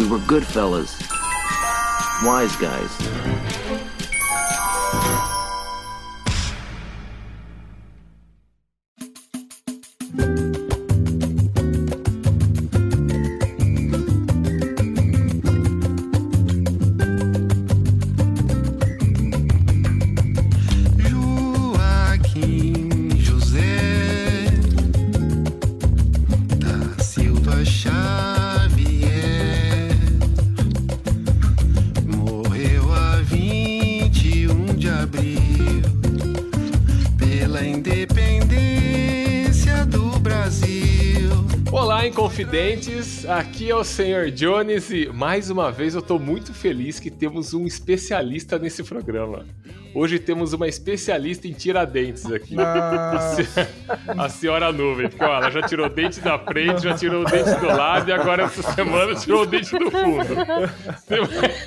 We were good fellas. Wise guys. Aqui é o Senhor Jones e mais uma vez eu tô muito feliz que temos um especialista nesse programa. Hoje temos uma especialista em tiradentes aqui. A, a senhora nuvem, porque ó, ela já tirou o dente da frente, já tirou o dente do lado e agora essa semana tirou o dente do fundo.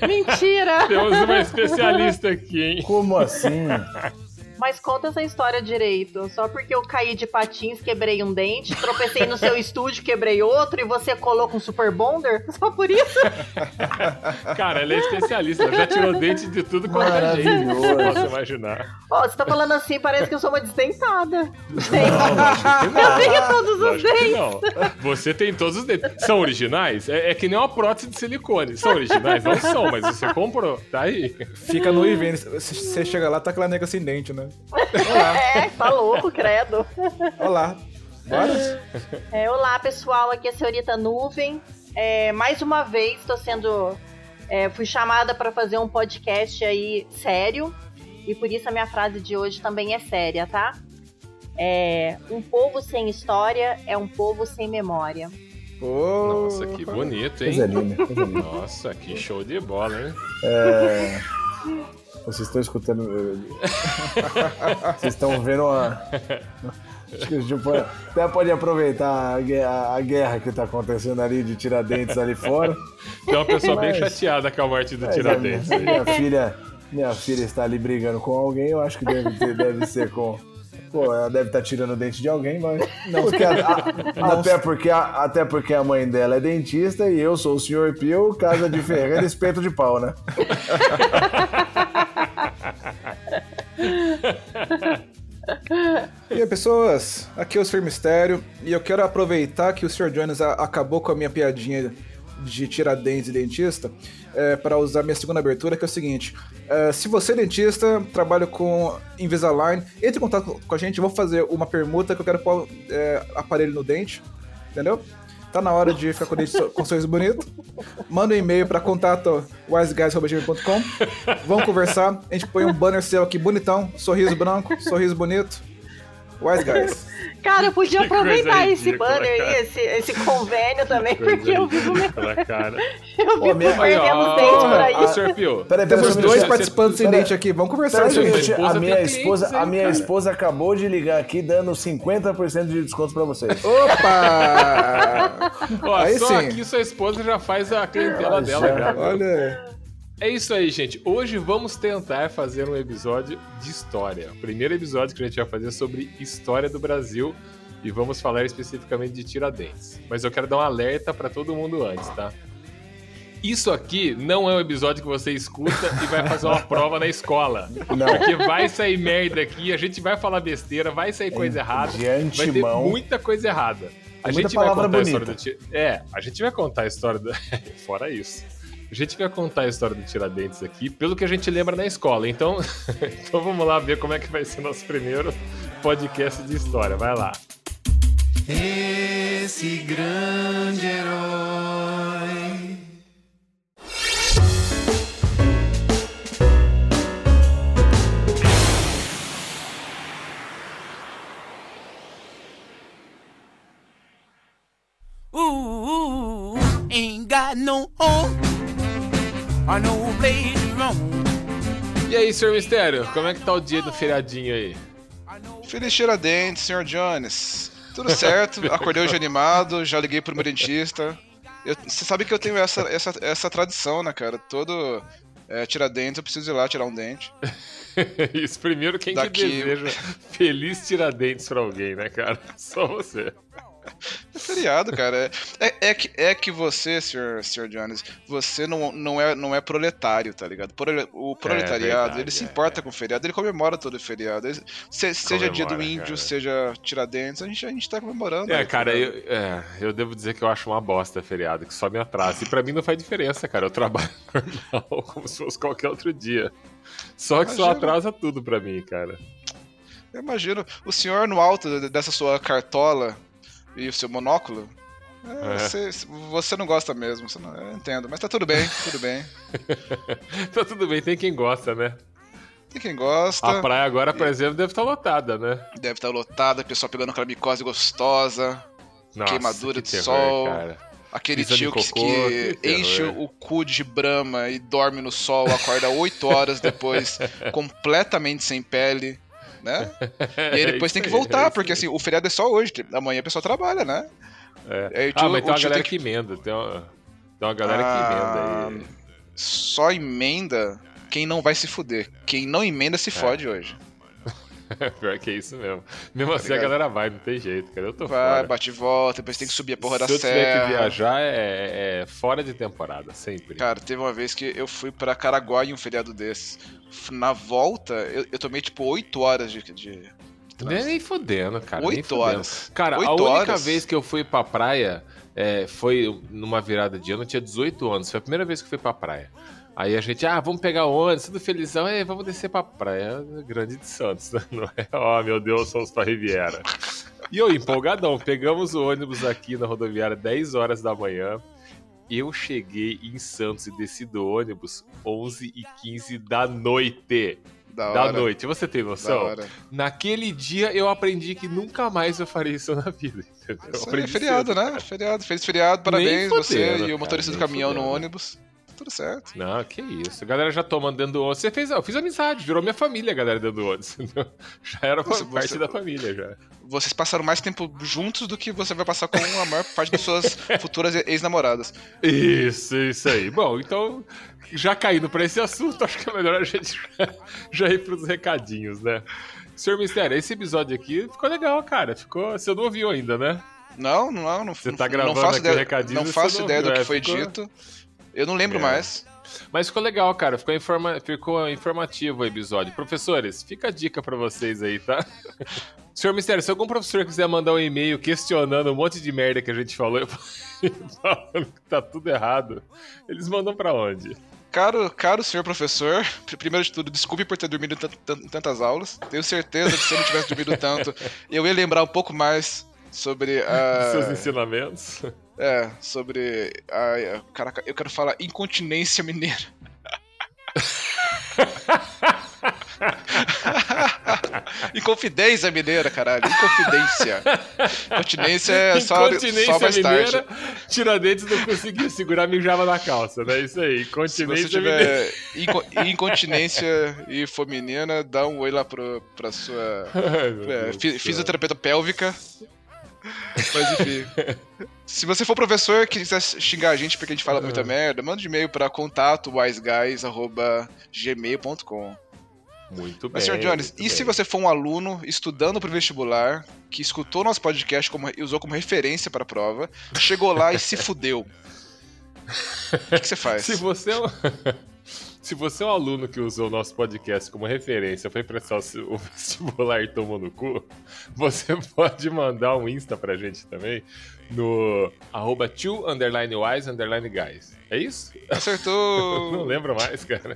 Mentira! Temos uma especialista aqui, hein? Como assim? Mas conta essa história direito. Só porque eu caí de patins, quebrei um dente, tropecei no seu estúdio, quebrei outro, e você colou com super bonder? Só por isso? Cara, ela é especialista, ela já tirou dente de tudo quanto é você Maravilhoso. possa imaginar. Ó, você tá falando assim, parece que eu sou uma desdentada. Não, Eu tenho todos os Lógico dentes. não. Você tem todos os dentes. São originais? É, é que nem uma prótese de silicone. São originais? Não são, mas você comprou. Tá aí. Fica no e vem. Você chega lá, tá aquela nega sem dente, né? É, tá louco, credo. Olá. Vários? É, olá, pessoal, aqui é a senhorita Nuvem. É, mais uma vez, tô sendo. é, fui chamada para fazer um podcast aí sério. E por isso a minha frase de hoje também é séria, tá? É, um povo sem história é um povo sem memória. Nossa, que bonito, hein? Coisa linda, coisa linda. Nossa, que show de bola, hein? É, Vocês estão escutando. Vocês estão vendo uma. Acho que a gente pode, até pode aproveitar a guerra, que tá acontecendo ali de Tiradentes ali fora. Tem uma pessoa bem Mas- chateada com a morte do Mas Tiradentes. Minha, minha filha, minha filha está ali brigando com alguém, eu acho que deve, ter- deve ser com. Pô, ela deve estar tirando o dente de alguém, mas. Porque a- a- até, porque a, até porque a mãe dela é dentista e eu sou o Sr. Pio, casa de ferreira, espeto de pau, né? E aí, pessoas? Aqui é o Sr. Mistério e eu quero aproveitar que o Sr. Jones acabou com a minha piadinha de tiradentes e dentista é, para usar minha segunda abertura, que é o seguinte: é, se você é dentista, trabalha com Invisalign, entre em contato com a gente, vou fazer uma permuta que eu quero pôr é, aparelho no dente, entendeu? Tá na hora de ficar com o dente com sorriso bonito. Manda um e-mail para contato wiseguys.com. Vamos conversar. A gente põe um banner seu aqui bonitão, sorriso branco, sorriso bonito. Wise Guys. Cara, eu podia Que aproveitar esse ridícula, banner cara. aí, esse, esse convênio também, porque eu vivo, me- ridícula, cara. eu vivo minha- perdendo aí. Sr. Pio, Peraí, peraí, Temos dois participantes sem dente aqui. Vamos conversar Pera, aí. gente, esposa a minha esposa, clientes, a minha cara? esposa acabou de ligar aqui dando 50% de desconto pra vocês. Opa! Ó, Aí só sim. aqui sua esposa já faz a clientela Ah, dela. já. Olha. É isso aí, gente. Hoje vamos tentar fazer um episódio de história. O primeiro episódio que a gente vai fazer é sobre história do Brasil e vamos falar especificamente de Tiradentes. Mas eu quero dar um alerta para todo mundo antes, tá? Isso aqui não é um episódio que você escuta e vai fazer uma prova na escola. Não. Porque vai sair merda aqui, a gente vai falar besteira, vai sair coisa errada, de vai ter muita coisa errada. A gente vai contar a bonita. história do É, a gente vai contar a história do. Fora isso. A gente vai contar a história do Tiradentes aqui, pelo que a gente lembra na escola. Então, então vamos lá ver como é que vai ser nosso primeiro podcast de história. Vai lá. Esse grande herói. Ooh, ain't got no home E aí, senhor Mistério, como é que tá o dia do feriadinho aí? Feliz Tiradentes, Sr. Jones. Tudo certo, acordei hoje animado, já liguei pro meu dentista. Eu- Você sabe que eu tenho essa, essa, essa tradição, né, cara? Todo é, Tiradentes eu preciso ir lá tirar um dente. Isso, primeiro quem Daqui- que deseja feliz Tiradentes pra alguém, né, cara? Só você. Feriado, cara. É, é, que, é que você, senhor, senhor Jones, você não, não, é, não é proletário, tá ligado? O proletariado, verdade, ele se é, importa é. com o feriado, ele comemora todo o feriado. Ele- se- seja dia do Comemora, índio, cara. seja Tiradentes, a gente, a gente tá comemorando. É, né, cara, tá eu, é, eu devo dizer que eu acho uma bosta feriado, que só me atrasa. E pra mim não faz diferença, cara. Eu trabalho normal, como se fosse qualquer outro dia. Só que só Imagina. atrasa tudo pra mim, cara. Eu imagino o senhor no alto dessa sua cartola e o seu monóculo. é, É. Você, você não gosta mesmo, não- eu entendo, mas tá tudo bem, tudo bem. Tá tudo bem, tem quem gosta, né? Tem quem gosta, A praia agora, por exemplo, deve estar lotada, né? deve estar lotada, pessoal pegando aquela micose gostosa, Nossa, Queimadura que de terror, sol. Cara. aquele em tio que, cocô, que que enche o cu de brama e dorme no sol, acorda 8 horas depois, completamente sem pele. Né? E aí depois É tem que é voltar, isso porque assim, o feriado é só hoje, amanhã a pessoa trabalha, né? É. Ah, mas tem uma galera tem que emenda. Tem uma, tem uma galera que Ah, emenda aí. Só emenda quem não vai se fuder. Quem não emenda se fode hoje. Pior que é isso mesmo. Mesmo assim a ligado? galera vai, não tem jeito, cara. Eu tô Vai, fora. bate e volta, depois tem que subir a porra da Se eu tiver serra. que viajar, é, é fora de temporada, sempre. Cara, teve uma vez que eu fui pra Caraguá em um feriado desses. Na volta, eu, eu tomei tipo 8 horas de. de... nem, nem fudendo, cara. Oito horas. Cara, a única horas? vez que eu fui pra praia é, foi numa virada de ano, eu tinha 18 anos. Foi a primeira vez que eu fui pra praia. Aí a gente, ah, vamos pegar ônibus, tudo felizão, é, vamos descer pra praia grande de Santos, né? Não é? Oh, meu Deus, somos pra Riviera. E eu, empolgadão, pegamos o ônibus aqui na rodoviária 10 horas da manhã. Eu cheguei em Santos e desci do ônibus 11 e 15 da noite. Da Da noite, você tem noção? Naquele dia eu aprendi que nunca mais eu faria isso na vida. Entendeu? Eu Isso é feriado, cedo, né? Feriado. Feliz feriado, parabéns você e cara, o motorista do caminhão no ônibus. Tudo certo. Não, que isso. A galera já tomando dentro do ônibus. Você fez, eu fiz amizade, virou minha família a galera dentro do ônibus. Já era Você- parte você- da família já. Vocês passaram mais tempo juntos do que você vai passar com a maior parte das suas futuras ex-namoradas. Isso, isso aí. Bom, então, já caindo pra esse assunto, acho que é melhor a gente já, já ir pros recadinhos, né? Senhor Mistério, esse episódio aqui ficou legal, cara. Ficou. Você não ouviu ainda, né? Não, não, não. Você tá gravando não faço aqui ideia, recadinho Não faço não ideia do ouviu, que é, foi ficou- dito. Eu não lembro É. mais. Mas ficou legal, cara. Ficou, informa... ficou informativo o episódio. Professores, fica a dica pra vocês aí, tá? Senhor Mistério, se algum professor quiser mandar um e-mail questionando um monte de merda que a gente falou, falando que tá tudo errado, eles mandam pra onde? Caro, caro senhor professor, pr- primeiro de tudo, desculpe por ter dormido em tantas aulas. Tenho certeza que se eu não tivesse dormido tanto, eu ia lembrar um pouco mais sobre a. Seus ensinamentos. É, sobre a. a- Caraca, eu quero falar incontinência mineira. Inconfidência mineira, caralho. Inconfidência. Incontinência é só, Incontinência só mais mineira, tarde. Tiradentes não conseguia segurar, mijava na calça, né? Isso aí, Se incontinência você mineira. tiver inco- incontinência e for menina, dá um oi lá pro, pra sua é, fisioterapeuta pélvica. Mas enfim. Se você for professor e quiser xingar a gente porque a gente fala Ah. muita merda, manda de e-mail pra contato wiseguys.gmail.com. Muito bem. Mas, Sr. Jones, e se bem. você for um aluno estudando pro vestibular, que escutou nosso podcast como, e usou como referência pra prova, chegou lá e se fudeu? O que, que você faz? Se você é um... Se você é um aluno que usou o nosso podcast como referência para prestar o vestibular e tomou no cu, você pode mandar um Insta pra gente também no arroba two underline wise underline guys. É isso? Acertou! não lembro mais, cara.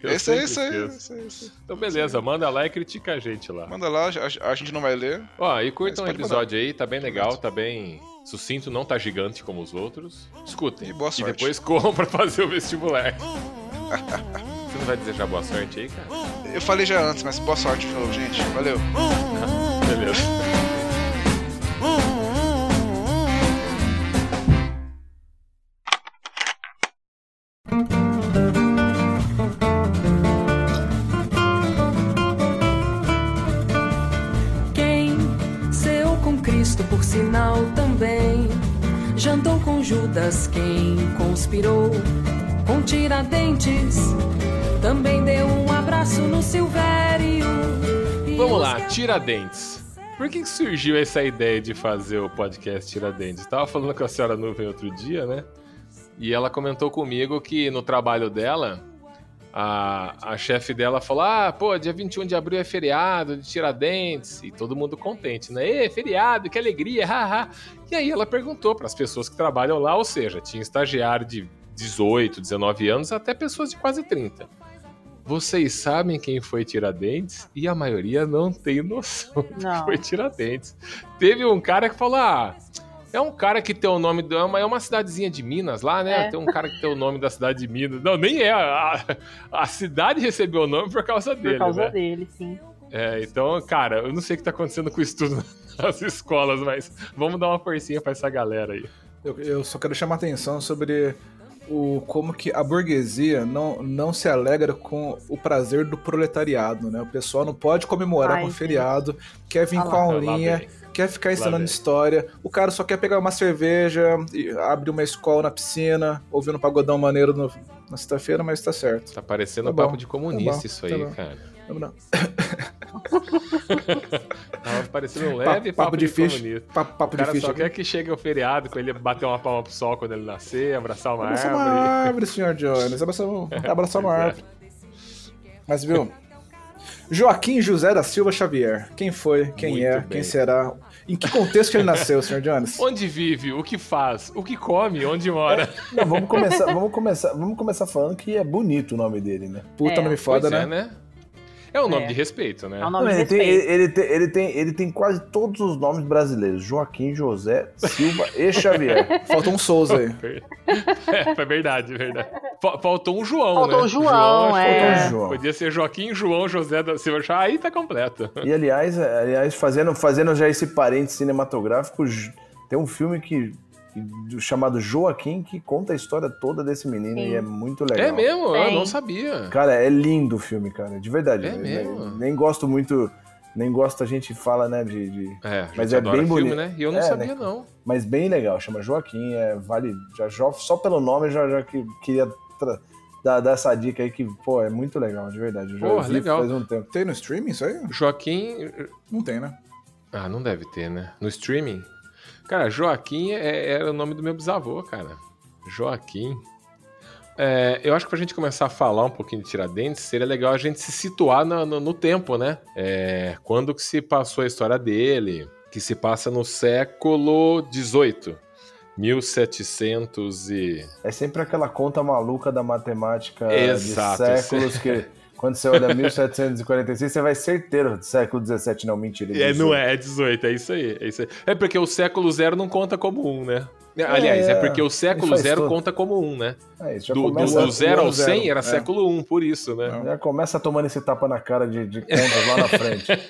Eu Esse aí, sempre esse aí. Então beleza, manda lá e critica a gente lá. Manda lá, a, a gente não vai ler. Ó, e Mas pode episódio aí, tá bem legal, tá bem sucinto, não tá gigante como os outros. Escutem. E boa E sorte. depois corram pra fazer o vestibular. Você não vai desejar boa sorte aí, cara? Eu falei já antes, mas boa sorte de novo, gente. Valeu. Beleza. Quem conspirou com Tiradentes. Também deu um abraço no Silvério. Vamos os lá, Tiradentes. Por que, que surgiu essa ideia de fazer o podcast Tiradentes? Estava falando com a senhora Nuvem outro dia, né? E ela comentou comigo que no trabalho dela, a, a chefe dela falou: Ah, pô, dia 21 de abril é feriado de Tiradentes. E todo mundo contente, né? Ê, feriado, que alegria, haha. E aí ela perguntou para as pessoas que trabalham lá, ou seja, tinha estagiário de 18, 19 anos, até pessoas de quase 30. Vocês sabem quem foi Tiradentes? E a maioria não tem noção de Não. que foi Tiradentes. Teve um cara que falou: Ah, é um cara que tem o nome. do- É uma, é uma cidadezinha de Minas lá, né? É. Tem um cara que tem o nome da cidade de Minas. Não, nem é. A, a cidade recebeu o nome por causa Por dele, causa né? dele, sim. É, então, cara, eu não sei o que tá acontecendo com o estudo nas escolas, mas vamos dar uma forcinha pra essa galera aí. Eu, eu só quero chamar atenção sobre o como que a burguesia não, não se alegra com o prazer do proletariado, né? O pessoal não pode comemorar Ai, com o gente. feriado, quer vir com lá. a Lá aulinha, vem. Quer ficar ensinando história. O cara só quer pegar uma cerveja, e abrir uma escola na piscina, ouvindo um pagodão maneiro no- na sexta-feira, mas tá certo. Tá parecendo Tá um papo de comunista tá bom, isso tá aí, bom. cara. Vamos lá. Tava parecendo um leve papo papo, de de, ficha. comunista. Papo, papo O cara de só quer que chegue o feriado com ele bater uma palma pro sol quando ele nascer, abraçar uma Abraçar uma árvore. árvore, senhor Jones. Abraçar, um- abraçar uma é. árvore. Mas viu? Joaquim José da Silva Xavier. Quem foi? Quem Muito é? bem. Quem será? Em que contexto que ele nasceu, senhor Jones? Onde vive, o que faz, o que come, onde mora. Não, vamos começar, vamos começar, vamos começar falando que é bonito o nome dele, né? Puta É. nome foda, Pois é, né? É um nome É. de respeito, né? É um nome Não, de ele, tem, respeito. ele, tem, ele, tem, ele tem quase todos os nomes brasileiros: Joaquim, José, Silva e Xavier. Faltou um Souza aí. É, é verdade, é verdade. Fa- Faltou um João, Faltou né? um João, que é. Faltou um João. Podia ser Joaquim, João, José da Silva. Aí tá completo. E aliás, aliás fazendo, fazendo já esse parente cinematográfico, tem um filme que, que- chamado Joaquim que conta a história toda desse menino Sim. e é muito legal. É mesmo? Eu Tem. não sabia. Cara, é lindo o filme, cara, de verdade. É Eu mesmo? Nem, nem gosto muito, nem gosto a gente fala, né, de, de- É, Mas é bem filme, bonito. né? E eu não É, sabia, né? não. mas bem legal. Chama Joaquim, é, vale, já, já- só pelo nome eu já, já que, queria tra- dar, dar essa dica aí que, pô, é muito legal, de verdade. Eu Porra, legal. faz um tempo. Tem no streaming isso aí? Joaquim. Não tem, né? Ah, não deve ter, né? No streaming. Cara, Joaquim é- era o nome do meu bisavô, cara. Joaquim. É, eu acho que pra gente começar a falar um pouquinho de Tiradentes, seria legal a gente se situar na- no, no tempo, né? É, quando que se passou a história dele, que se passa no século XVIII. 1700 e... É sempre aquela conta maluca da matemática Exato, de séculos que quando você olha 1746, você vai certeiro do século 17, não, mentira. É, 18. não é, é 18, é isso aí, é isso aí. É porque o século zero não conta como um, né? Aliás, é, É, porque o século zero todo. conta como um, né? É isso, já Do, do, do zero ao zero, 100 era é. século 1, por isso, né? já começa tomando esse tapa na cara de, de contas lá na frente.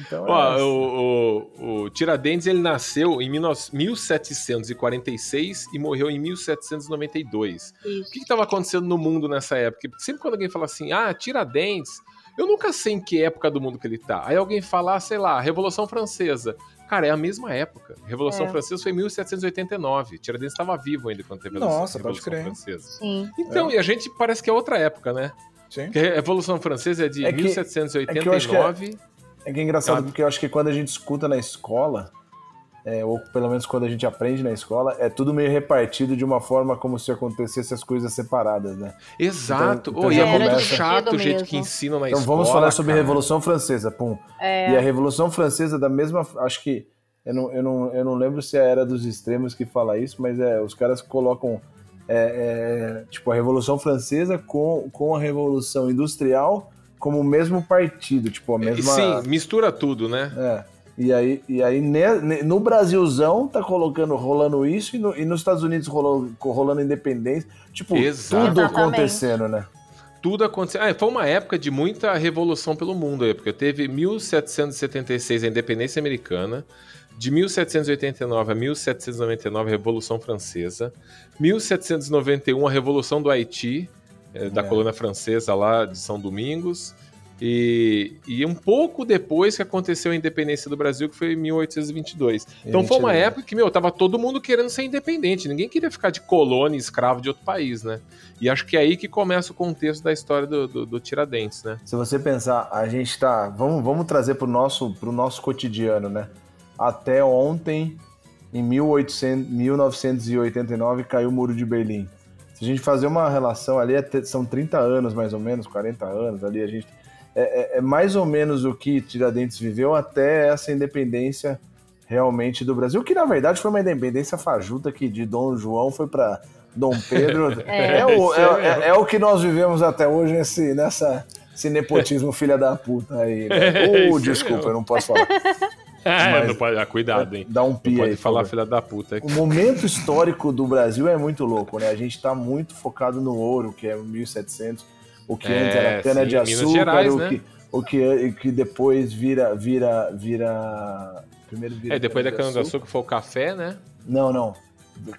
Então, Ó, é, o, o, o Tiradentes ele nasceu em 19- 1746 e morreu em 1792. O Isso. que estava acontecendo no mundo nessa época? Porque sempre quando alguém fala assim, ah, Tiradentes, eu nunca sei em que época do mundo que ele tá. Aí alguém fala, ah, sei lá, Revolução Francesa. Cara, é a mesma época. Revolução É. Francesa foi em 1789. Tiradentes estava vivo ainda quando teve a Revolução, Nossa, pode Revolução crer. Francesa. Sim. Então, e a gente parece que é outra época, né? Sim. Porque a Revolução Francesa é de É que- 1789. é que que é que é engraçado, Ah. porque eu acho que quando a gente escuta na escola, é, ou pelo menos quando a gente aprende na escola, é tudo meio repartido de uma forma como se acontecesse as coisas separadas, né? Exato. Então- Oh, e então é já muito chato o jeito que ensinam na Então escola. vamos falar sobre a cara. Revolução Francesa, pum. É. E a Revolução Francesa, da mesma. Acho que. Eu não, eu, não, eu não lembro se é a Era dos Extremos que fala isso, mas é, os caras colocam. é, é, tipo, a Revolução Francesa com, com a Revolução Industrial como o mesmo partido, tipo, a mesma. Sim, mistura tudo, né? É. E aí, e aí ne- ne- no Brasilzão tá colocando, rolando isso, e, no- e nos Estados Unidos rolando, rolando independência. Tipo, Exato. tudo acontecendo, né? Tudo aconteceu. Ah, foi uma época de muita revolução pelo mundo, aí, porque teve 1776 a independência americana, de 1789 a 1799 a Revolução Francesa, 1791 a Revolução do Haiti, eh, da É. colônia francesa lá de São Domingos, E, e um pouco depois que aconteceu a independência do Brasil, que foi em 1822. Então foi uma 22. época que, meu, tava todo mundo querendo ser independente. Ninguém queria ficar de colônia, escravo de outro país, né? E acho que é aí que começa o contexto da história do, do, do Tiradentes, né? Se você pensar, a gente tá. Vamos, vamos trazer pro nosso, pro nosso cotidiano, né? Até ontem, em 1800, 1989, caiu o Muro de Berlim. Se a gente fazer uma relação ali, é são 30 anos mais ou menos, 40 anos ali, a gente. É, é- é mais ou menos o que Tiradentes viveu até essa independência realmente do Brasil, que na verdade foi uma independência fajuta que de Dom João foi para Dom Pedro. É. É, o, é é- é- o que nós vivemos até hoje nesse, nessa, esse nepotismo filha da puta aí. Né? É, desculpa, eu não posso falar. É, não pode, ah, cuidado, hein? Dá um Não pi pode aí. por falar filha da puta. O momento histórico do Brasil é muito louco, né? A gente tá muito focado no ouro, que é 1700, o que É, antes era cana sim, de açúcar, Gerais, o, né? que, o que que depois vira vira vira primeiro vira É, depois da cana-de-açúcar. cana-de-açúcar foi o café, né? Não, não.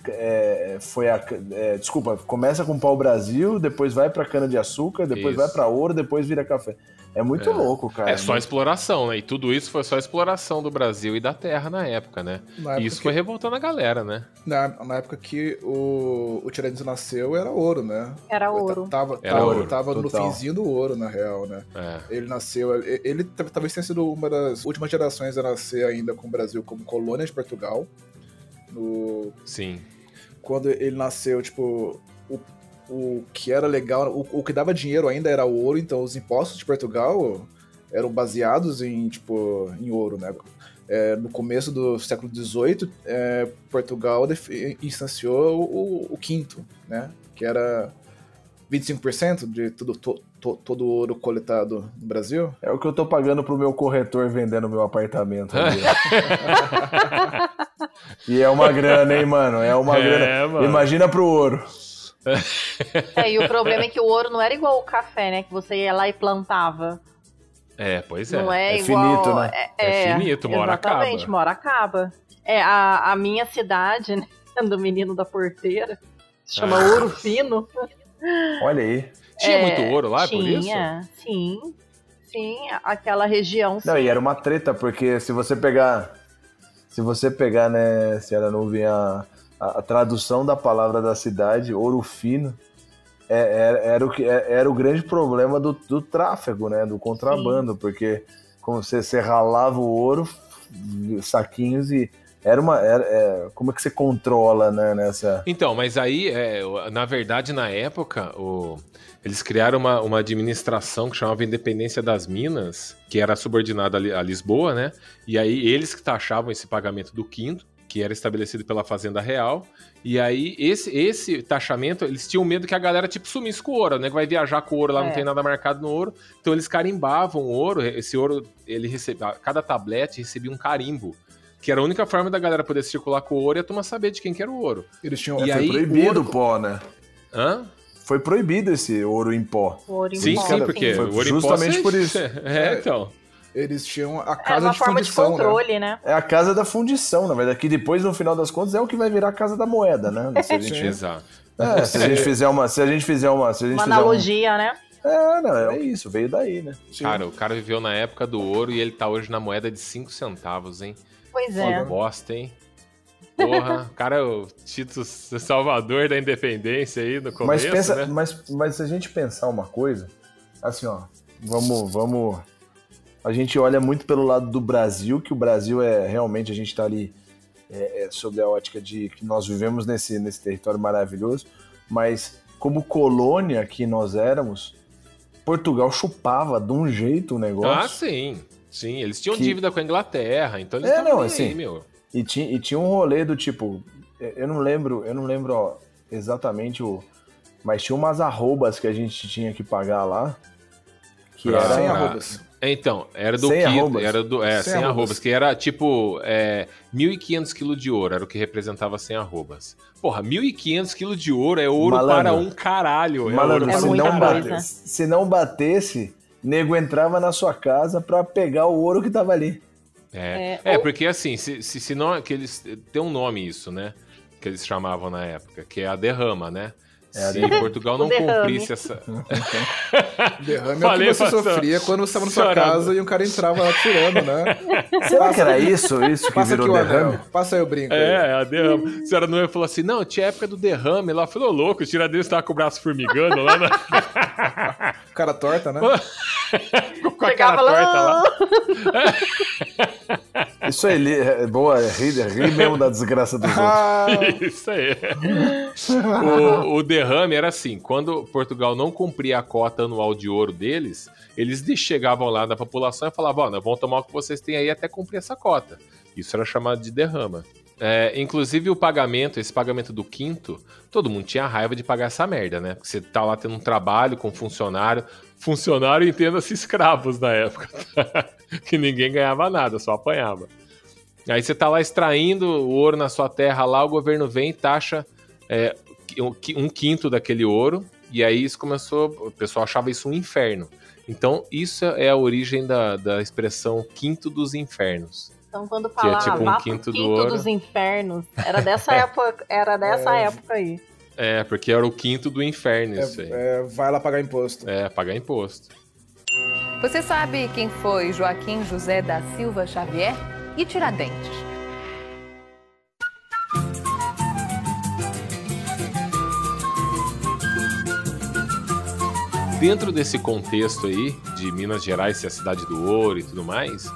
É, foi a. é, desculpa, começa com pau-brasil, depois vai pra cana-de-açúcar, depois Isso. vai pra ouro, depois vira café. É muito É. louco, cara. É só exploração, né? E tudo isso foi só exploração do Brasil e da terra na época, né? Na E época isso que- foi revoltando a galera, né? Na, na época que o, o Tiradentes nasceu, era ouro, né? Era ouro. Tava, Era tava, ouro, tava no total. finzinho do ouro, na real, né? É. Ele nasceu. Ele, ele talvez tenha sido uma das últimas gerações a nascer ainda com o Brasil como colônia de Portugal. No, Sim. quando ele nasceu, tipo, o, o que era legal, o, o que dava dinheiro ainda era o ouro, então os impostos de Portugal eram baseados em, tipo, em ouro, né? É, no começo do século XVIII, é, Portugal instanciou o, o quinto, né? Que era 25% de tudo, to, to- todo o ouro coletado no Brasil. É o que eu tô pagando pro meu corretor vendendo meu apartamento. ali. e é uma grana, hein, mano? É uma É, grana. mano. Imagina pro ouro. É, e o problema é que o ouro não era igual o café, né? Que você ia lá e plantava. É, pois é. Não é, É igual. finito, né? É finito, uma hora exatamente, acaba. uma hora acaba. É, a, a minha cidade, né? Do menino da porteira. Se chama Ah. Ouro Fino. Olha aí. Tinha É, muito ouro lá, é por isso? Tinha, sim. Sim, aquela região. Não, sim. e era uma treta, porque se você pegar. Se você pegar, né, Senhora Nuvem, a, a, a tradução da palavra da cidade, ouro fino, é- era, era, o, que, é- era o grande problema do, do tráfego, né? Do contrabando, porque como você, você ralava o ouro, saquinhos e. Era uma. Era, é, como é que você controla, né, nessa. Então, mas aí, é, na verdade, na época, o- eles criaram uma, uma administração que chamava Independência das Minas, que era subordinada a Lisboa, né? E aí eles que taxavam esse pagamento do quinto, que era estabelecido pela Fazenda Real. E aí, esse, esse taxamento, eles tinham medo que a galera, tipo, sumisse com o ouro, né? Que vai viajar com o ouro lá, não É. tem nada marcado no ouro. Então eles carimbavam o ouro, esse ouro, ele recebia, cada tablete recebia um carimbo. Que era a única forma da galera poder circular com o ouro e a turma saber de quem que era o ouro. Eles tinham. E foi aí, proibido ouro- o pó, né? Hã? Foi proibido esse ouro em pó. O ouro em Sim, pó, sim, porque Foi o ouro em pó, justamente por isso. É, então. Eles tinham a É casa uma de forma de fundição, né? controle, né? É a casa da fundição, na verdade, que depois, no final das contas, é o que vai virar a casa da moeda, né? Se a gente, Exato. é, se a gente fizer uma. Se a gente fizer uma. Se a gente Uma fizer um- analogia, né? É, não, é isso, veio daí, né? Cara, o cara viveu na época do ouro e ele tá hoje na moeda de 5 centavos, hein? Pois Que é. bosta, hein? Porra, o cara é o Tito Salvador da Independência aí no Mas começo, pensa, né? mas, mas se a gente pensar uma coisa, assim, ó, vamos, vamos. A gente olha muito pelo lado do Brasil, que o Brasil é realmente a gente tá ali é, é, sob a ótica de que nós vivemos nesse, nesse território maravilhoso, mas como colônia que nós éramos, Portugal chupava de um jeito o negócio. Ah, sim. Sim, eles tinham Que- dívida com a Inglaterra, então eles É, não, assim, aí, meu. E tinha, e tinha um rolê do tipo, eu não lembro, eu não lembro ó, exatamente o, mas tinha umas arrobas que a gente tinha que pagar lá, que Pra- era arrobas. Então, era do Sem arrobas. era do, é, Sem sem, arrobas. arrobas, que era tipo é, 1.500 quilos de ouro, era o que representava sem arrobas. Porra, 1.500 quilos de ouro é ouro Malandro. para um caralho. malandro, é É se, não para um batesse, se não batesse, nego entrava na sua casa pra pegar o ouro que tava ali. É, É, é ou- porque assim, se, se, se não, que eles tem um nome isso, né? Que eles chamavam na época, que é a derrama, né? Se Portugal não cumprisse essa. Derrame é o Falei que você senhora- sofria quando você estava na sua senhora- casa e um cara entrava lá tirando, né? Será que era isso? Isso que Passa aqui virou o derrame? anel. Passa aí o brinco. aí. É, a derrame. A senhora Noia falou assim: não, tinha época do derrame. Ela falou, louco, o Tiradentes tava com o braço formigando lá na. Cara torta, né? Ficou com a Chegava cara torta lá. lá. Isso aí, li- é boa, é rir, é rir mesmo da desgraça dos outros. Ah, Isso aí. o, o derrame era assim: quando Portugal não cumpria a cota anual de ouro deles, eles chegavam lá na população e falavam: ó, nós vamos tomar o que vocês têm aí até cumprir essa cota. Isso era chamado de derrama. É, inclusive o pagamento, esse pagamento do quinto, todo mundo tinha raiva de pagar essa merda, né? Porque você tá lá tendo um trabalho com funcionário. Funcionário, entenda-se escravos na época, tá? que ninguém ganhava nada, só apanhava. Aí você tá lá extraindo o ouro na sua terra lá, o governo vem e taxa é, um qui- quinto daquele ouro, e aí isso começou, o pessoal achava isso um inferno. Então, isso é a origem da, da expressão quinto dos infernos. Então, quando é falava tipo um quinto do quinto ouro. dos infernos, era dessa época, era dessa época aí. É, porque era o quinto do inferno isso aí. é, vai lá pagar imposto. É, pagar imposto. Você sabe quem foi Joaquim José da Silva Xavier e Tiradentes? Dentro desse contexto aí, de Minas Gerais ser a cidade do ouro e tudo mais,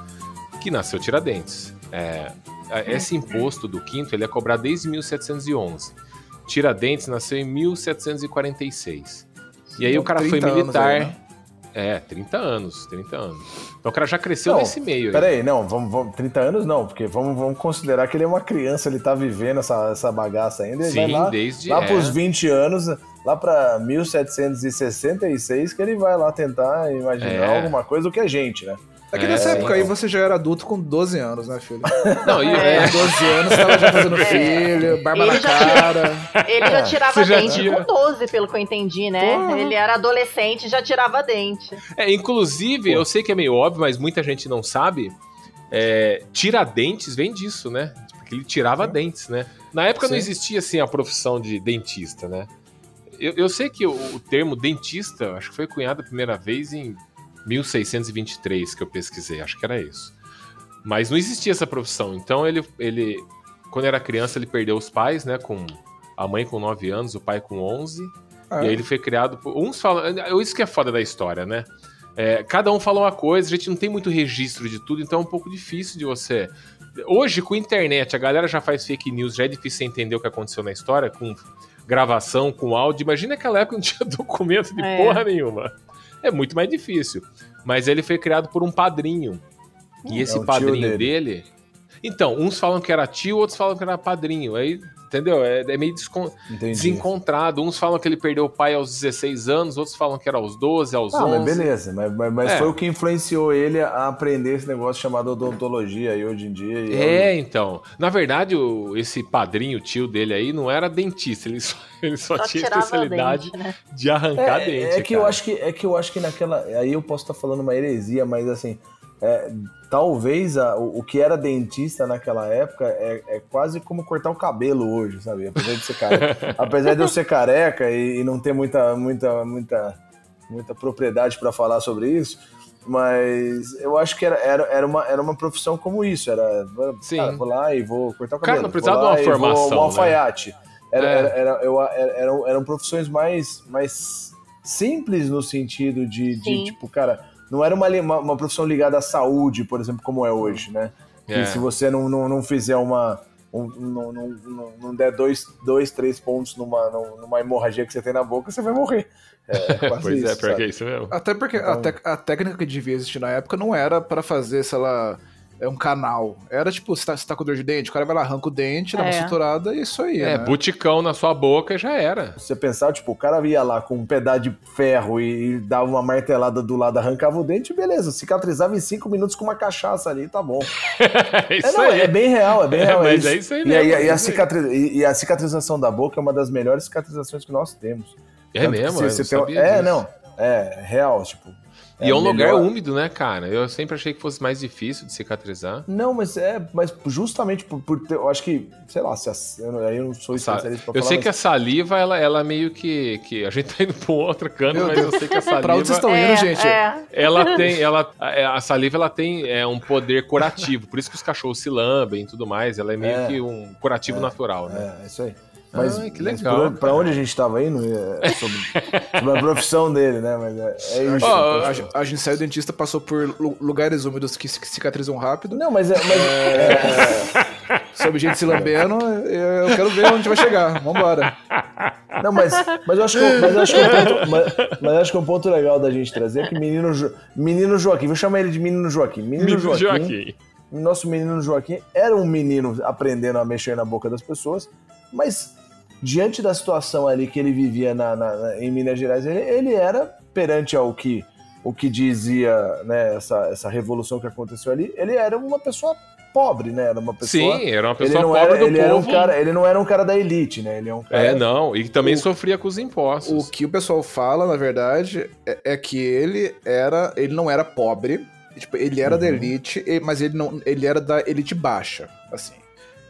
que nasceu Tiradentes. É, a- esse imposto do quinto ele é cobrado desde 1711. Tiradentes nasceu em 1746. E aí o cara foi 30 anos militar. aí, né? É, 30 anos, 30 anos. Então o cara já cresceu Não, nesse meio. aí. Peraí, não, vamos, vamos, 30 anos não, porque vamos, vamos considerar que ele é uma criança, ele tá vivendo essa, essa bagaça ainda. Sim, lá, desde- lá é. pros 20 anos, lá pra 1766, que ele vai lá tentar imaginar É. alguma coisa do que a gente, né? É que É, nessa sim. época aí você já era adulto com 12 anos, né, filho? Não, e, É. é, 12 anos, tava já fazendo filho, barba Ele na já cara. Ele já tirava já dente tira. com 12, pelo que eu entendi, né? Porra. Ele era adolescente e já tirava dente. É, inclusive, eu sei que é meio óbvio, mas muita gente não sabe. É, Tiradentes vem disso, né? Porque ele tirava dentes, né? Na época não Sim. existia assim a profissão de dentista, né? Eu, eu sei que o, o termo dentista, acho que foi cunhado a primeira vez em 1623 que eu pesquisei, acho que era isso. Mas não existia essa profissão. Então ele, ele quando era criança, ele perdeu os pais, né? Com a mãe com 9 anos, o pai com 11. É. E aí ele foi criado por. Uns falam. Isso que é foda da história, né? É, cada um fala uma coisa, a gente não tem muito registro de tudo, então é um pouco difícil de você. Hoje, com a internet, a galera já faz fake news, já é difícil você entender o que aconteceu na história, com gravação, com áudio. Imagina aquela época não tinha documento de É. porra nenhuma. É muito mais difícil. Mas ele foi criado por um padrinho. E esse é padrinho dele. dele. Então, uns falam que era tio, outros falam que era padrinho. Aí, entendeu? É, é meio desencontrado. Uns falam que ele perdeu o pai aos 16 anos, outros falam que era aos 12, aos Ah, 11. mas beleza, mas, mas, mas É. foi o que influenciou ele a aprender esse negócio chamado odontologia aí hoje em dia. e É, então. Na verdade, o- esse padrinho, tio dele aí, não era dentista. Ele só, ele só, Só tinha especialidade dente, né? de arrancar É, dente. é que eu cara. acho que é que eu acho que naquela aí eu posso estar falando uma heresia, mas assim é, talvez a- o, o que era dentista naquela época é, é quase como cortar o cabelo hoje, sabe? Apesar de ser careca, apesar de eu ser careca e, e não ter muita muita muita muita propriedade para falar sobre isso, mas eu acho que era, era, era, uma, era uma profissão como isso, era Sim. cara, vou lá e vou cortar o Cara, cabelo. não precisava de uma e vou- formação, um né? alfaiate. Era, É. era, era, eu- era- eram, eram profissões mais, mais simples no sentido de, de, Sim. tipo, cara, não era uma, uma, uma profissão ligada à saúde, por exemplo, como é hoje, né? É. Que se você não, não, não fizer uma. um- não, não, não, não der dois, dois, três pontos numa, numa hemorragia que você tem na boca, você vai morrer. É, é quase Pois isso. é, pior sabe? que é isso mesmo. Até porque a, Então- tec- a técnica que devia existir na época não era pra fazer, sei lá, é um canal. Era tipo, você tá, você tá com dor de dente, o cara vai lá, arranca o dente, dá uma É. suturada e isso aí, É, né? buticão na sua boca já era. Você pensar, tipo, o cara ia lá com um pedaço de ferro e, e dava uma martelada do lado, arrancava o dente, beleza, cicatrizava em cinco minutos com uma cachaça ali, tá bom. É É, isso não, aí. é bem real, é bem É, real. mas é isso aí e, mesmo, a, e, é a isso aí. cicatri- e- e a cicatrização da boca é uma das melhores cicatrizações que nós temos. É Tanto mesmo? se você não tem- É, disso. não. É, real, tipo. E é um lugar melhor- úmido, né, cara? Eu sempre achei que fosse mais difícil de cicatrizar. Não, mas é, mas justamente por, por ter, eu acho que, sei lá, se a, eu, não- aí eu não sou especialista pra Eu falar, sei mas- que a saliva, ela, ela meio que, que. A gente tá indo pra um outro cano, Meu mas eu sei que a saliva. Pra onde vocês estão É, indo, gente? é. Ela tem. Ela, a a saliva ela tem é, um poder curativo. Por isso que os cachorros se lambem e tudo mais. Ela é meio É. que um curativo natural, né? É, é isso aí. Mas, Ai, que legal, por onde- pra cara. onde a gente tava indo? É sobre, sobre a profissão dele, né? Mas é, é isso. Ó, A, a gente saiu do dentista, passou por lu- lugares úmidos que ci- cicatrizam rápido. Não, mas é. Mas, Sobre gente se lambendo, eu eu quero ver onde vai chegar. Vambora. Não, mas, mas eu acho que, mas eu acho que um ponto, mas, mas acho que um ponto legal da gente trazer é que menino, Jo- menino Joaquim, vou chamar ele de menino Joaquim. Menino, Menino Joaquim, Joaquim. Nosso menino Joaquim era um menino aprendendo a mexer na boca das pessoas, mas diante da situação ali que ele vivia na, na- na- em Minas Gerais, ele, ele era perante ao que o que dizia né, essa, essa revolução que aconteceu ali, ele era uma pessoa pobre, né? Era uma pessoa. Sim, era uma pessoa pobre era, do ele era um povo. cara, ele não era um cara da elite, né? Ele é um cara. É, não. E também O- sofria com os impostos. O que o pessoal fala, na verdade, é, é que ele era. Ele não era pobre. Tipo, ele era da Uhum. elite, e- mas ele não. Ele era da elite baixa, assim.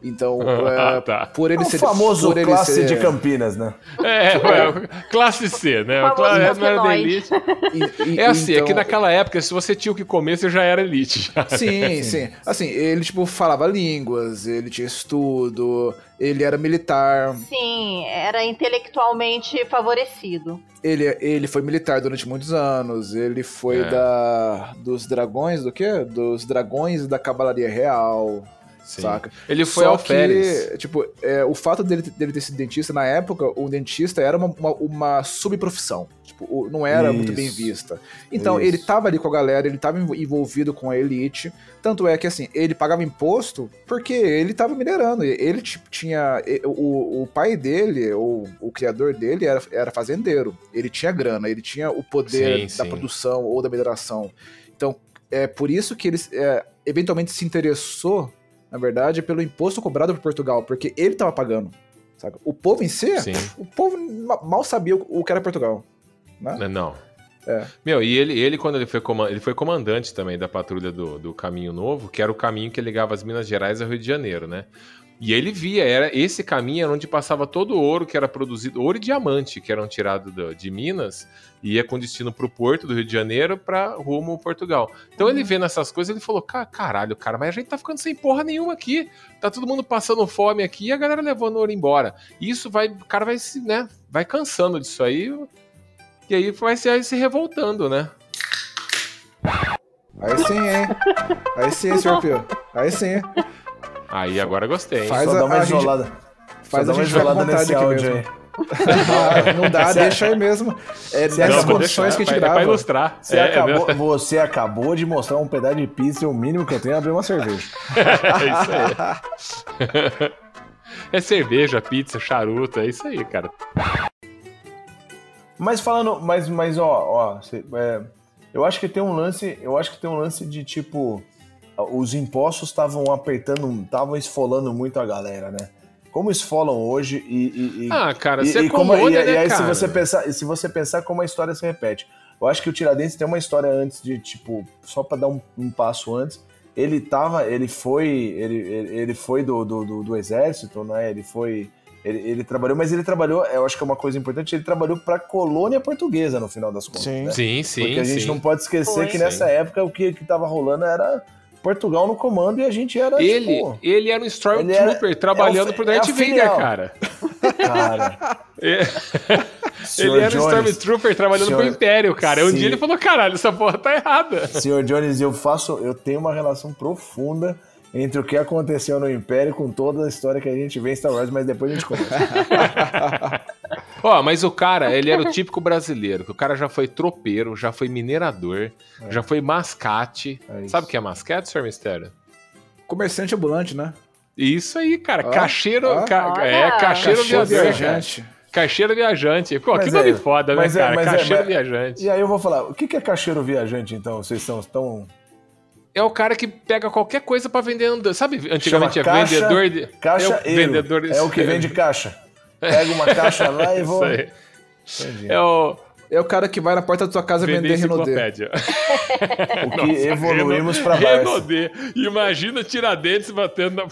Então, Ah, é, tá. por ele É o ser. famoso por ele classe ser- de Campinas, né? É, ué, classe C, né? Famoso Cla- não era elite. e- e- É assim, é que então- naquela época, se você tinha o que comer, você já era elite. já. Sim, sim. Assim, ele, tipo, falava línguas, ele tinha estudo, ele era militar, Sim, era intelectualmente favorecido. ele, ele foi militar durante muitos anos, ele foi É. da dos dragões, do quê? Dos dragões da Cavalaria Real, Sim. saca? Ele foi Só alferes. que, tipo, é, o fato dele, dele ter sido dentista, na época, o dentista era uma, uma, uma subprofissão. Tipo, o- não era muito Isso. bem vista. Então, Isso. ele tava ali com a galera, ele tava env- envolvido com a elite. Tanto é que, assim, ele pagava imposto porque ele tava minerando. Ele, tipo, tinha... O, o pai dele, ou o criador dele, era, era fazendeiro. Ele tinha grana, ele tinha o poder Sim, da sim. produção ou da mineração. Então, é por isso que ele é, eventualmente se interessou na verdade, pelo imposto cobrado por Portugal, porque ele tava pagando. Saca? O povo em si, Sim. o povo ma- mal sabia o que era Portugal. Né? Não. É. Meu, e ele, ele quando ele foi, ele foi comandante também da patrulha do, do Caminho Novo, que era o caminho que ligava as Minas Gerais ao Rio de Janeiro, né? E ele via, era esse caminho era onde passava todo o ouro que era produzido, ouro e diamante que eram tirados do- de Minas, e ia com destino pro porto do Rio de Janeiro para rumo ao Portugal. Então ele vendo essas coisas, ele falou: "Ca- caralho, cara, mas a gente tá ficando sem porra nenhuma aqui. Tá todo mundo passando fome aqui e a galera levando ouro embora. E isso vai, o cara vai se, né, vai cansando disso aí. E aí vai se, vai se revoltando, né? Aí sim, hein? Aí sim, senhor Pio. Aí sim. Aí agora gostei. hein? Faz Só a- dá uma a gente- isolada. Faz Só a gente isolada nesse aqui áudio mesmo. aí. Ah, não dá, deixa aí mesmo. É nessas acabou- condições que a gente é, pra- é pra grava. ilustrar. Você, é, acabou, é, você acabou de mostrar um pedaço de pizza e o mínimo que eu tenho é abrir uma cerveja. é isso aí. É cerveja, pizza, charuto, é isso aí, cara. Mas falando, mas, mas ó, ó, cê- é, eu acho que tem um lance, eu acho que tem um lance de tipo, os impostos estavam apertando, estavam esfolando muito a galera, né? Como esfolam hoje e, e- Ah, cara, e, você é e como, e, colônia, e né, aí se cara? você pensar, se você pensar como a história se repete, eu acho que o Tiradentes tem uma história antes de tipo, só pra dar um, um passo antes, ele tava, ele foi, ele, ele, ele foi do, do, do, do exército, né? Ele foi ele, ele trabalhou, mas ele trabalhou, eu acho que é uma coisa importante, ele trabalhou para colônia portuguesa no final das contas. Sim. né? Sim, sim, Porque a gente sim. não pode esquecer Foi. que nessa época o que, que tava rolando era Portugal no comando e a gente era Ele, tipo, ele era um Ele era- Stormtrooper trabalhando é pro é a Darth Vader, filial. cara. cara. É, ele era um Jones, Stormtrooper trabalhando senhor- pro Império, cara. Um Sim. dia ele falou: caralho, essa porra tá errada. Senhor Jones, eu faço, eu tenho uma relação profunda entre o que aconteceu no Império com toda a história que a gente vê em Star Wars, mas depois a gente conversa. Ó, mas o cara, ele era o típico brasileiro, que o cara já foi tropeiro, já foi minerador, já foi mascate. É. Sabe o que é mascate, Sr. Mistério? Comerciante ambulante, né? Isso aí, cara. Ó, cacheiro. ó. ca- é, cacheiro Cachorro viajante. viajante. Cacheiro viajante. Pô, Mas que nome é, foda, né, mas é, cara? mas é, cacheiro mas- viajante. E aí eu vou falar, o que que é cacheiro viajante então? Vocês são tão É o cara que pega qualquer coisa pra vender andando. Sabe, antigamente Chama tinha caixa- vendedor de. caixa é o vendedor é o que vende caixa. Pega uma caixa lá e vou Isso aí. Entendi. É o, é o cara que vai na porta da tua casa vender, Vender Renaudet. O que evoluímos pra Barça. Renaudet. Imagina Tiradentes batendo na.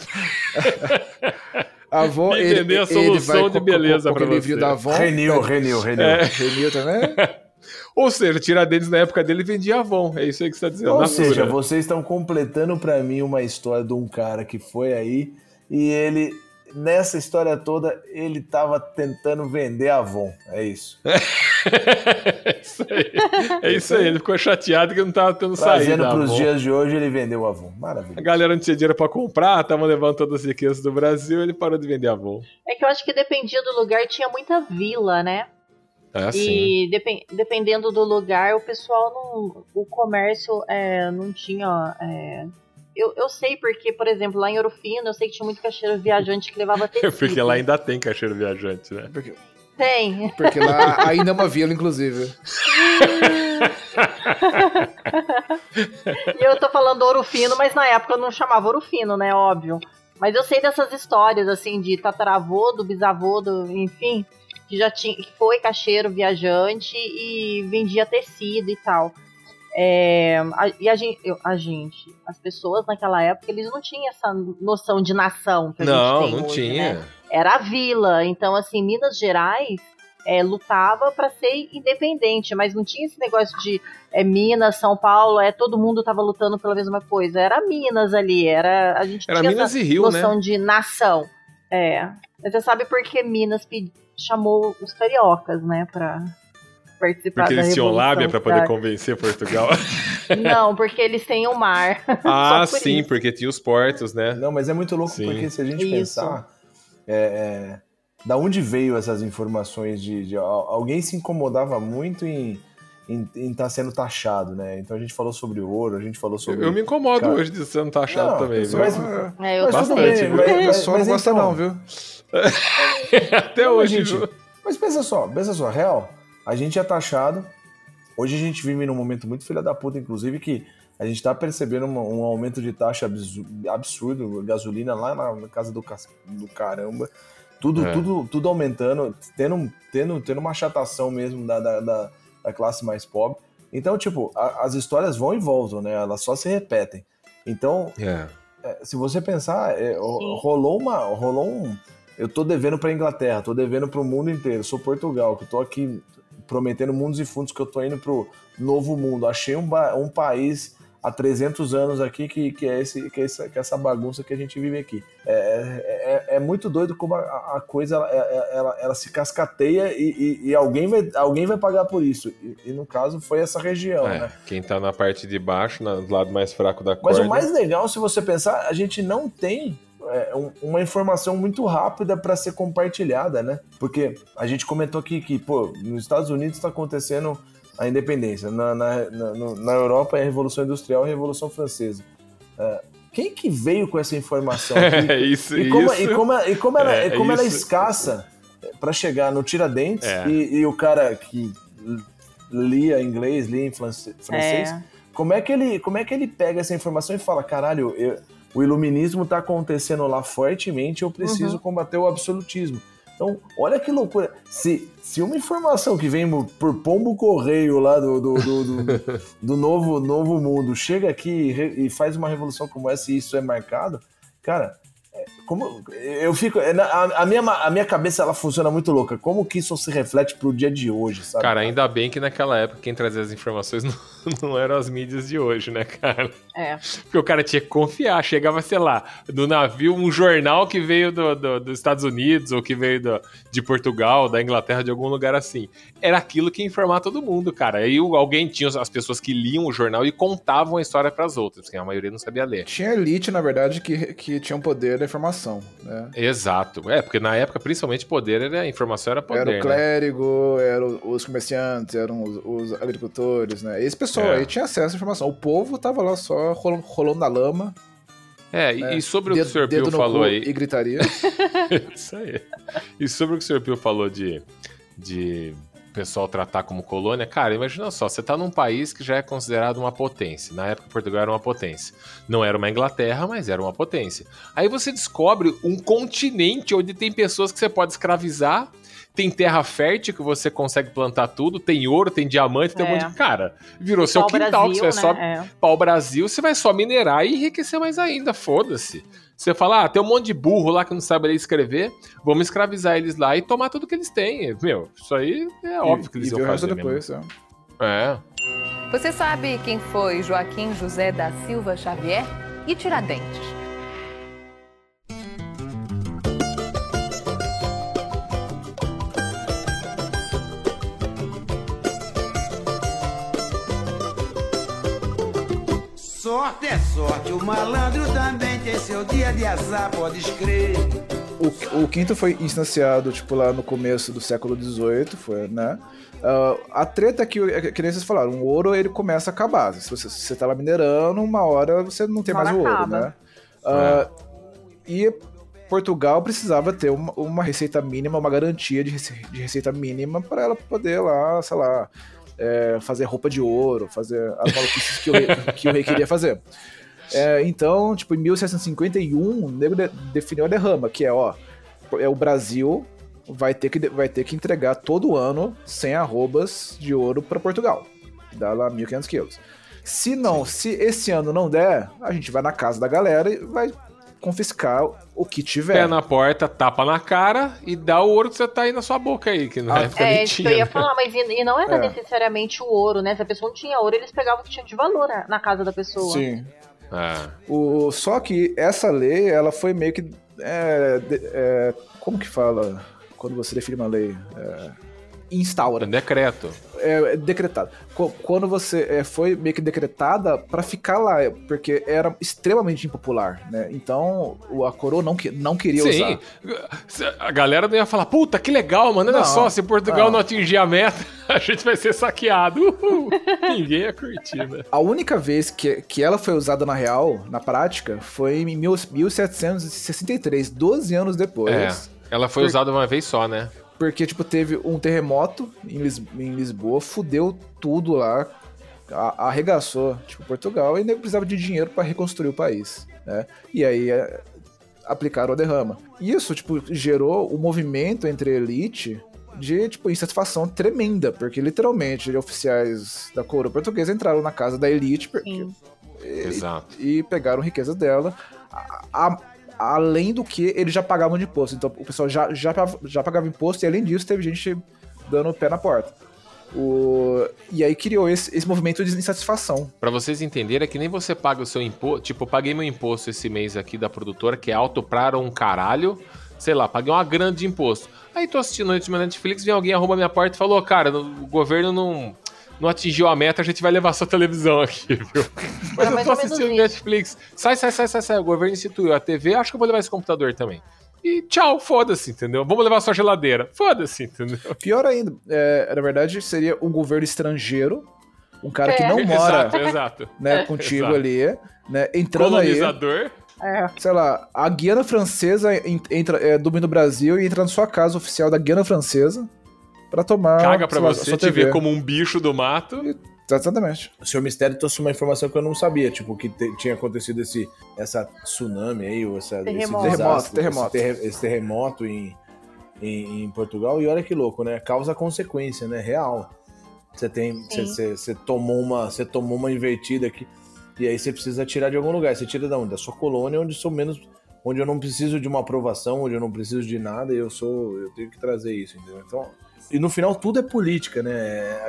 A Avon, E ele, vender a ele solução vai de beleza livrinho você. da Avon. Renil, Renil, Renil. É. Renil também? Ou seja, Tiradentes na época dele vendia Avon. É isso aí que você tá dizendo. Ou seja, vocês estão completando pra mim uma história de um cara que foi aí e ele, nessa história toda, ele tava tentando vender Avon. É isso. é isso aí. É isso aí. Ele ficou chateado que não tava tendo saída. Trazendo pros Avon. dias de hoje, ele vendeu Avon. Maravilha. A galera não tinha dinheiro pra comprar, tava levando todas as riquezas do Brasil, ele parou de vender Avon. É que eu acho que dependia do lugar, tinha muita vila, né? É assim. E depen- dependendo do lugar, o pessoal não. O comércio é, não tinha. é, eu, eu sei porque, por exemplo, lá em Ouro Fino, eu sei que tinha muito caixeiro viajante que levava tecido. Porque lá ainda tem caixeiro viajante, né? Porque, Tem. porque lá ainda é uma vila, inclusive. E eu tô falando Ouro Fino, mas na época eu não chamava Ouro Fino, né? Óbvio. Mas eu sei dessas histórias, assim, de tataravô, do bisavô, do, enfim, que já tinha, que foi caixeiro viajante e vendia tecido e tal. É, a- e a gente, eu- a gente, as pessoas naquela época, eles não tinham essa noção de nação que a Não, gente tem não hoje, tinha. né? Era a vila. Então, assim, Minas Gerais é, lutava para ser independente, mas não tinha esse negócio de é, Minas, São Paulo, é todo mundo tava lutando pela mesma coisa. Era Minas ali, era a gente Era tinha Minas essa e Rio, noção né? de nação. É. Mas você sabe por que Minas chamou os cariocas, né, para participar Porque da eles tinham Revolução, lábia pra poder convencer Portugal. Não, porque eles têm o mar. ah, Só por sim, isso. porque tinha os portos, né? Não, mas é muito louco Sim. porque se a gente Isso. pensar. É, é, da onde veio essas informações de, de- al- alguém se incomodava muito em estar sendo taxado, né? Então a gente falou sobre ouro, a gente falou sobre. Eu me incomodo Cara, hoje de tá achado Não, também, viu? mas- É, eu Mas bastante, bem, viu? mas- mas- pessoal mas não gosta então- não, viu? Até hoje, gente, viu? Mas pensa só, pensa só, real. A gente é taxado. Hoje a gente vive num momento muito filha da puta, inclusive, que a gente tá percebendo uma- um, aumento de taxa absu- absurdo, gasolina lá na, casa do, do caramba. Tudo, É. tudo, tudo aumentando, tendo, tendo, tendo uma chatação mesmo da, da, da- da classe mais pobre. Então, tipo, a- as histórias vão e voltam, né? Elas só se repetem. Então, É. é, se você pensar, é, rolou uma, rolou um. Eu tô devendo pra Inglaterra, tô devendo pro mundo inteiro. Sou Portugal, que tô aqui prometendo mundos e fundos que eu tô indo pro novo mundo. Achei um, um país há 300 anos aqui que, que, é, esse, que, é essa, que é essa bagunça que a gente vive aqui. É, é, é- é muito doido como a, a coisa ela, ela, ela- se cascateia e, e- e alguém, vai, alguém vai pagar por isso. E, e no caso foi essa região, É, né? Quem tá na parte de baixo, na- do lado mais fraco da Mas corda. o mais legal, se você pensar, a gente não tem é, um- uma informação muito rápida para ser compartilhada, né? Porque a gente comentou aqui que, pô, nos Estados Unidos está acontecendo a independência, na, na, na, na Europa é a Revolução Industrial e a Revolução Francesa. É, quem que veio com essa informação? É E, isso, e como, isso. e como, e como ela, É, e como ela é escassa para chegar no Tiradentes É. e, e o cara que lia inglês, lia em francês, É. como é que ele, como é que ele pega essa informação e fala, caralho, eu- o iluminismo tá acontecendo lá fortemente, eu preciso Uhum. combater o absolutismo. Então, olha que loucura. Se, se uma informação que vem por pombo correio lá do, do, do, do- do novo, novo mundo chega aqui e, re- e faz uma revolução como essa e isso é marcado, cara, é, como eu fico. é, A, a minha, a minha cabeça ela funciona muito louca. Como que isso se reflete pro dia de hoje, sabe? Cara, ainda bem que naquela época quem trazia as informações não, não eram as mídias de hoje, né, cara? É. Porque o cara tinha que confiar. Chegava, sei lá, do navio um jornal que veio do- do- dos Estados Unidos ou que veio do- de Portugal, da Inglaterra, de algum lugar assim. Era aquilo que ia informar todo mundo, cara. Aí alguém tinha as pessoas que liam o jornal e contavam a história pras outras, porque a maioria não sabia ler. Tinha elite, na verdade, que, que tinha o poder da informação, né? Exato. É, porque na época, principalmente, poder era. Informação era poder. era o né? clérigo, eram os comerciantes, eram os, os agricultores, né? Esse pessoal É. aí tinha acesso à informação. O povo tava lá só rolando, rolando na lama, É, e, É. e sobre o que o Sr. dedo Pio falou aí. e gritaria. Isso aí. E sobre o que o Sr. Pio falou de, de pessoal tratar como colônia, cara, imagina só, você tá num país que já é considerado uma potência. Na época, Portugal era uma potência. Não era uma Inglaterra, mas era uma potência. Aí você descobre um continente onde tem pessoas que você pode escravizar tem terra fértil que você consegue plantar tudo, tem ouro, tem diamante, tem um É. monte de. Cara, virou seu quintal, que Brasil, você vai né? só É. pau Brasil, você vai só minerar e enriquecer mais ainda, foda-se. Você fala, ah, tem um monte de burro lá que não sabe ler e escrever, vamos escravizar eles lá e tomar tudo que eles têm. Meu, isso aí é óbvio que eles e iam fazer depois, é. É. Você sabe quem foi Joaquim José da Silva Xavier e Tiradentes? Sorte é sorte, o malandro também tem seu dia de azar, pode escrever. O, o quinto foi instanciado, tipo, lá no começo do século XVIII, foi, né? Ah, a treta que, é que nem vocês falaram, o ouro ele começa a acabar. Se você, se você tá lá minerando, uma hora você não tem Uma mais o ouro, acaba. né? Ah, E Portugal precisava ter uma, uma receita mínima, uma garantia de, rece- de receita mínima para ela poder lá, sei lá, é, fazer roupa de ouro, fazer as maluquices que o rei, que o rei queria fazer. É, então, tipo, em 1751, o nego de- definiu a derrama, que é, ó, é o Brasil vai ter que, vai ter que entregar todo ano 100 arrobas de ouro para Portugal. Dá lá 1.500 quilos. Se não, se esse ano não der, a gente vai na casa da galera e vai confiscar o que tiver. Pé na porta, tapa na cara e dá o ouro que você tá aí na sua boca aí, que na Ah, época É, nem isso que tinha. eu ia né? falar, mas e, não era É. necessariamente o ouro, né? Se a pessoa não tinha ouro, eles pegavam o que tinha de valor na, na casa da pessoa. Sim. É. O, só que essa lei, ela foi meio que. é, de- é, como que fala quando você define uma lei? É, instaura. Decreto. É, é decretada. Qu- Quando você é, foi meio que decretada pra ficar lá, é, porque era extremamente impopular, né? Então a coroa não, que- não queria Sim. usar. A galera não ia falar, puta, que legal, mano. Olha Não, só, se Portugal não. não. atingir a meta, a gente vai ser saqueado. Uhul. Ninguém ia curtir, né? A única vez que, que ela foi usada na real, na prática, foi em mil- 1763, 12 anos depois. É. Ela foi usada uma vez só, né? Porque, tipo, teve um terremoto em, Lis- em Lisboa, fudeu tudo lá, arregaçou, tipo, Portugal, e precisava de dinheiro pra reconstruir o país, né? E aí é, aplicaram a derrama. Isso, tipo, gerou um movimento entre a elite de, tipo, insatisfação tremenda, porque literalmente oficiais da coroa portuguesa entraram na casa da elite porque, Sim. Exato. e pegaram riqueza dela, a- a- além do que eles já pagavam de imposto. Então o pessoal já, já, já pagava imposto e além disso teve gente dando o pé na porta. O... E aí criou esse, esse movimento de insatisfação. Pra vocês entenderem, é que nem você paga o seu imposto. Tipo, eu paguei meu imposto esse mês aqui da produtora, que é alto pra um caralho. Sei lá, paguei uma grana de imposto. Aí tô assistindo noite na Netflix, vem alguém arruma minha porta e falou: Cara, o governo não, não atingiu a meta, a gente vai levar sua televisão aqui, viu? Mas É eu tô assistindo. Netflix. Sai, sai, sai, sai, sai. O governo instituiu a TV, acho que eu vou levar esse computador também. E tchau, foda-se, entendeu? Vamos levar sua geladeira. Foda-se, entendeu? Pior ainda, é, na verdade, seria um governo estrangeiro, um cara que É. não mora Exato, exato. né, contigo Exato. ali, né, entrando aí. Colonizador. É. sei lá, a Guiana Francesa en- entra, é, domina o Brasil e entra na sua casa oficial da Guiana Francesa pra tomar. Caga pra lá, você, te TV. ver como um bicho do mato. Exatamente. O senhor Mistério trouxe uma informação que eu não sabia, tipo, que te- tinha acontecido esse essa tsunami aí, ou essa, Terremoto. esse desastre, Terremoto, Esse, terre- esse terremoto em, em, em Portugal. E olha que louco, né? Causa consequência, né? Real. Você tem, você, Sim. você, você tomou uma, você tomou uma invertida aqui e aí você precisa tirar de algum lugar. Você tira da onde? Da sua colônia, onde sou menos, onde eu não preciso de uma aprovação, onde eu não preciso de nada. E eu sou, eu tenho que trazer isso, entendeu? Então e no final tudo é política, né?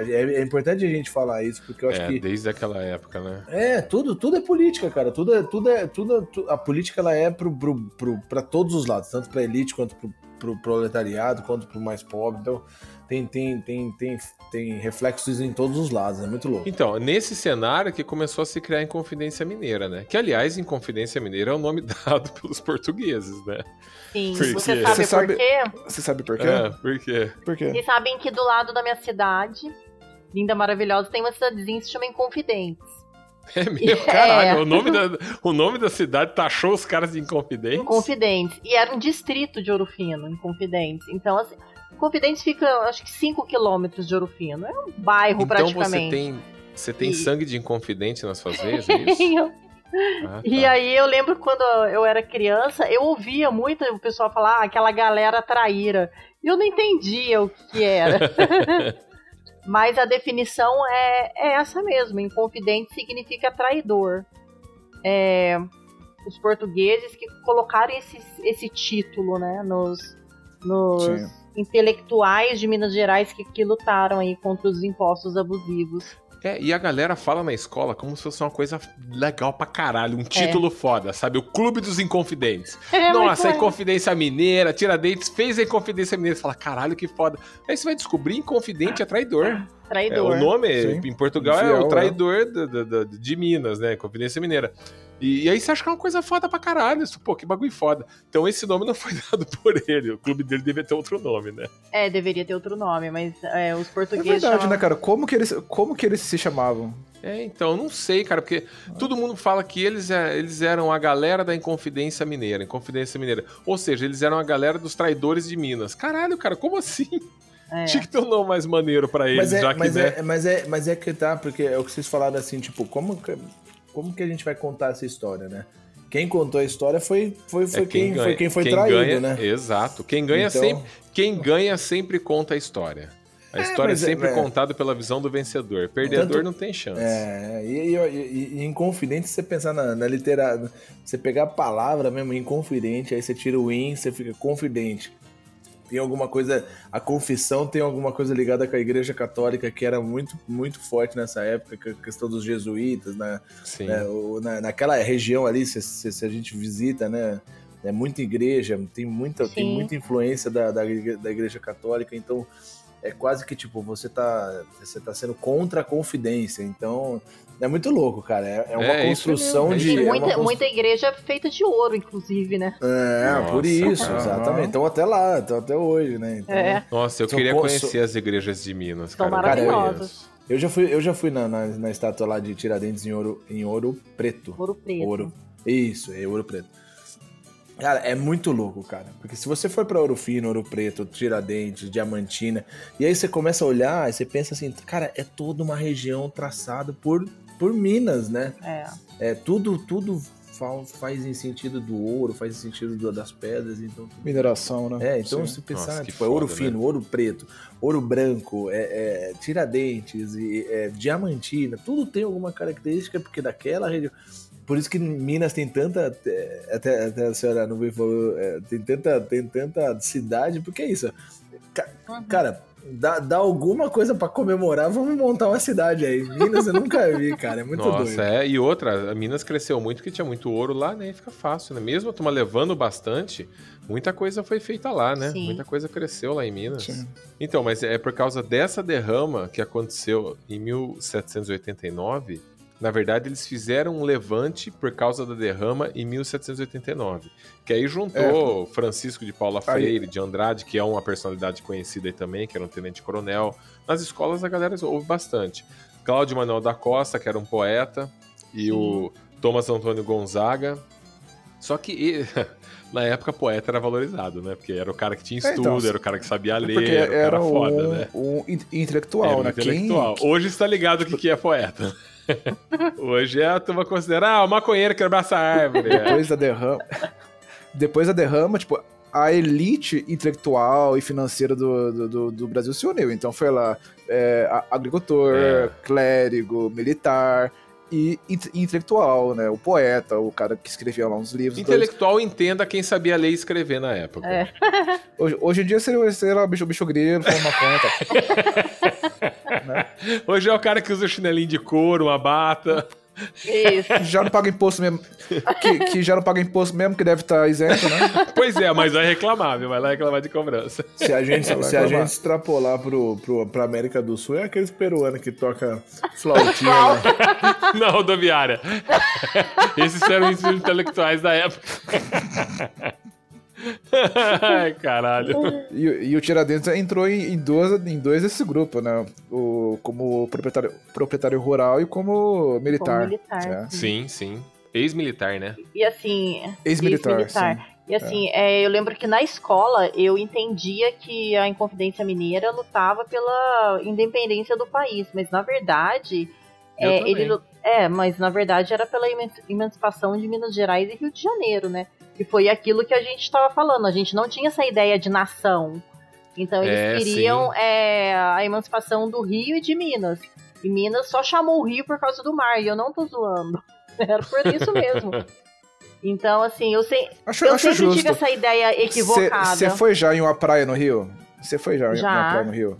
É, é importante a gente falar isso porque eu acho É, que desde aquela época, né? é, tudo, tudo é política, cara. Tudo é, tudo é, tudo, tu- a política ela é pro, pro, pro, pra todos os lados, tanto pra elite quanto pro, pro proletariado, quanto pro mais pobre. Então, tem, tem, tem, tem, tem reflexos em todos os lados, é muito louco. Então, nesse cenário que começou a se criar a Inconfidência Mineira, né? Que, aliás, Inconfidência Mineira é o nome dado pelos portugueses, né? Sim. Por Você sabe Você por sabe- quê? Você sabe por quê? É, por quê? Por quê? Vocês sabem que do lado da minha cidade, linda, maravilhosa, tem uma cidadezinha que se chama Inconfidentes. É meu É. caralho. O, nome da, o nome da cidade taxou os caras de Inconfidentes. Inconfidentes. E era um distrito de Ouro Fino, Inconfidentes. Então, assim, Inconfidentes fica, acho que 5 quilômetros de Ouro Fino. É um bairro Então praticamente. você tem, você tem E- sangue de Inconfidente nas suas veias, é isso? Ah, E tá. aí eu lembro quando eu era criança, eu ouvia muito o pessoal falar ah, aquela galera traíra. E eu não entendia o que, que era. Mas a definição é, é essa mesmo. Inconfidente significa traidor. É, os portugueses que colocaram esse, esse título né, nos, nos Sim. intelectuais de Minas Gerais que, que lutaram aí contra os impostos abusivos. É, e a galera fala na escola como se fosse uma coisa legal pra caralho, um título foda, sabe? O Clube dos Inconfidentes. É, Nossa, a muito- Inconfidência Mineira, Tiradentes fez a Inconfidência Mineira. Você fala, caralho, que foda. Aí você vai descobrir Inconfidente é traidor. É, traidor. o nome Sim. em Portugal é o né? traidor do- do- do- de Minas, né? Confidência Mineira. E, e aí você acha que é uma coisa foda pra caralho. Isso, Pô, que bagulho foda. Então esse nome não foi dado por ele. O clube dele devia ter outro nome, né? É, deveria ter outro nome, mas é, os É portugueses verdade, chamam- né, cara? Como que eles, como que eles se chamavam? É, então, não sei, cara, porque todo mundo fala que eles, é- eles eram a galera da Inconfidência Mineira, Inconfidência Mineira. Ou seja, eles eram a galera dos traidores de Minas. Caralho, cara, como assim? É. Tinha que ter um nome mais maneiro pra eles, Mas é, já que, mas, né? é, mas, é, mas é que tá, porque é o que vocês falaram assim, tipo, como que, como que a gente vai contar essa história, né? Quem contou a história foi, foi, foi, É quem, foi quem foi quem traído, ganha- né? Exato. Quem ganha, Então- sempre, quem ganha sempre conta a história. A É, história é é- sempre é. contada pela visão do vencedor. Perdedor Tanto- não tem chance. É, e, e, e- inconfidente, você pensar na, na literatura, você pegar a palavra mesmo, inconfidente, aí você tira o in, você fica confidente. Tem alguma coisa, a confissão tem alguma coisa ligada com a igreja católica que era muito, muito forte nessa época, que a questão dos jesuítas, né? Sim. né, o- na, naquela região ali, se, se- se a gente visita, né? É muita igreja, tem muita, tem muita influência da, da, da igreja católica, então é quase que tipo, você tá, você tá sendo contra a confidência. Então, é muito louco, cara. É, é uma É, construção é de. Tem é muita, uma constru- muita igreja feita de ouro, inclusive, né? É, Nossa, por isso, cara. exatamente. Então até lá, então até hoje, né? Então, É. Nossa, eu queria co- conhecer as igrejas de Minas, São cara. maravilhosas. Eu já fui, eu já fui na, na, na estátua lá de Tiradentes em ouro, em ouro preto. Ouro preto. Ouro. Isso, é ouro preto. Cara, é muito louco, cara. Porque se você for pra Ouro Fino, Ouro Preto, Tiradentes, Diamantina, e aí você começa a olhar e você pensa assim, cara, é toda uma região traçada por, por Minas, né? É. É tudo, tudo fa- faz em sentido do ouro, faz em sentido do- das pedras, então Mineração, né? é, então Sim. se pensar, Nossa, que tipo, é ouro foda, fino, ouro preto, ouro branco, é, é, tiradentes, e, é, diamantina, tudo tem alguma característica, porque daquela região. Por isso que Minas tem tanta. é, Até, até a senhora não veio falou, é, tem, tanta, tem tanta cidade, porque é isso. Ca- Uhum. Cara, dá, dá alguma coisa pra comemorar, vamos montar uma cidade aí. Minas eu nunca vi, cara, é muito Nossa, doido. é. E outra, a Minas cresceu muito porque tinha muito ouro lá, né? E fica fácil, né? Mesmo a turma levando bastante, muita coisa foi feita lá, né? Sim. Muita coisa cresceu lá em Minas. Sim. Então, mas é por causa dessa derrama que aconteceu em 1789. Na verdade, eles fizeram um levante por causa da derrama em 1789. Que aí juntou Francisco de Paula Aí- Freire, de Andrade, que é uma personalidade conhecida aí também, que era um tenente-coronel. Nas escolas a galera ouve bastante. Cláudio Manuel da Costa, que era um poeta, e o Thomas Antônio Gonzaga. Só que na época poeta era valorizado, né? Porque era o cara que tinha É, estudo, então, era o cara que sabia ler, Porque era o cara era foda, um, né? um in- intelectual, Era um né? intelectual. Quem, Hoje está ligado o que, que é poeta. Hoje é a turma considera, ah, o maconheiro que abraça a árvore. é. depois da derrama. Depois da derrama, tipo, a elite intelectual e financeira do, do, do- do Brasil se uniu. Então foi lá é, agricultor, É. clérigo, militar e inte- intelectual, né? O poeta, o cara que escrevia lá uns livros. Intelectual entenda quem sabia ler e escrever na época. É. Hoje, hoje em dia seria, sei lá, bicho, bicho grilo, maconha e tal. Hoje é o cara que usa chinelinho de couro, uma bata. Isso. Já não paga imposto mesmo. Que, que já não paga imposto mesmo, que deve estar isento, né? Pois é, mas vai reclamar, viu? Vai lá reclamar de cobrança. Se a gente, se a gente extrapolar pro, pro, pra América do Sul, é aqueles peruanos que toca flautinha. né? Na rodoviária. Esses eram os intelectuais da época. Ai, caralho. E, e o Tiradentes entrou em, em, duas, em dois desse grupo, né? O, como proprietário, proprietário rural e como militar. Como militar. né? Sim, sim. Ex-militar, né? E assim. Ex-militar, ex-militar. E assim, é, eu lembro que na escola eu entendia que a Inconfidência Mineira lutava pela independência do país, mas na verdade É, ele, é, mas na verdade era pela eman- emancipação de Minas Gerais e Rio de Janeiro, né? E foi aquilo que a gente estava falando. A gente não tinha essa ideia de nação. Então eles É, queriam é, a emancipação do Rio e de Minas. E Minas só chamou o Rio por causa do mar, e eu não tô zoando. Era por isso mesmo. Então, assim, eu, sei, Acho, eu acho sempre justo. tive essa ideia equivocada. Você foi já em uma praia no Rio? Você foi já, em Já. uma praia no Rio?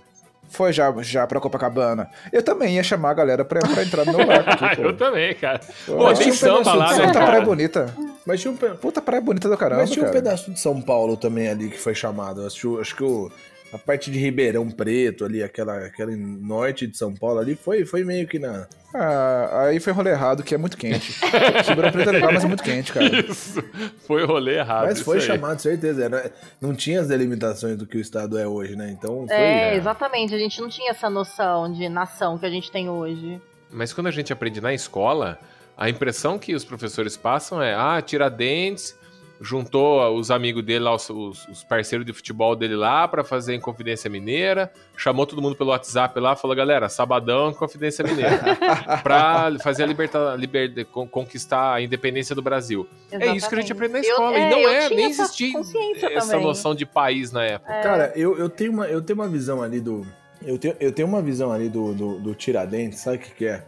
Foi já, já pra Copacabana. Eu também ia chamar a galera pra, pra entrar no meu barco aqui, pô. Eu também, cara. Pô, Pô, mas tem tinha um samba pedaço lá, né, Puta cara? praia bonita. Mas tinha um, pe- Puta praia bonita do caramba, mas tinha um cara. pedaço de São Paulo também ali que foi chamado. Acho, acho que o, a parte de Ribeirão Preto ali, aquela, aquele norte de São Paulo ali, foi, foi meio que na. Ah, aí foi rolê errado, que é muito quente. Ribeirão Preto é legal, mas é muito quente, cara. Isso. Foi rolê errado. Mas foi isso aí. chamado, certeza. Era, não tinha as delimitações do que o Estado é hoje, né? Então foi. É, exatamente. A gente não tinha essa noção de nação que a gente tem hoje. Mas quando a gente aprende na escola, a impressão que os professores passam é: ah, Tiradentes juntou os amigos dele lá, os, os- os parceiros de futebol dele lá pra fazer Inconfidência Mineira, chamou todo mundo pelo WhatsApp lá, falou: galera, sabadão, Inconfidência Mineira, pra fazer a liberta, liber, con- conquistar a independência do Brasil. É isso que a gente aprende na Eu- escola. é, e não eu é, nem existia essa também. noção de país na época. Cara, eu, eu, tenho uma, eu tenho uma visão ali do. Eu tenho, eu tenho uma visão ali do, do, do Tiradentes, sabe o que, que é?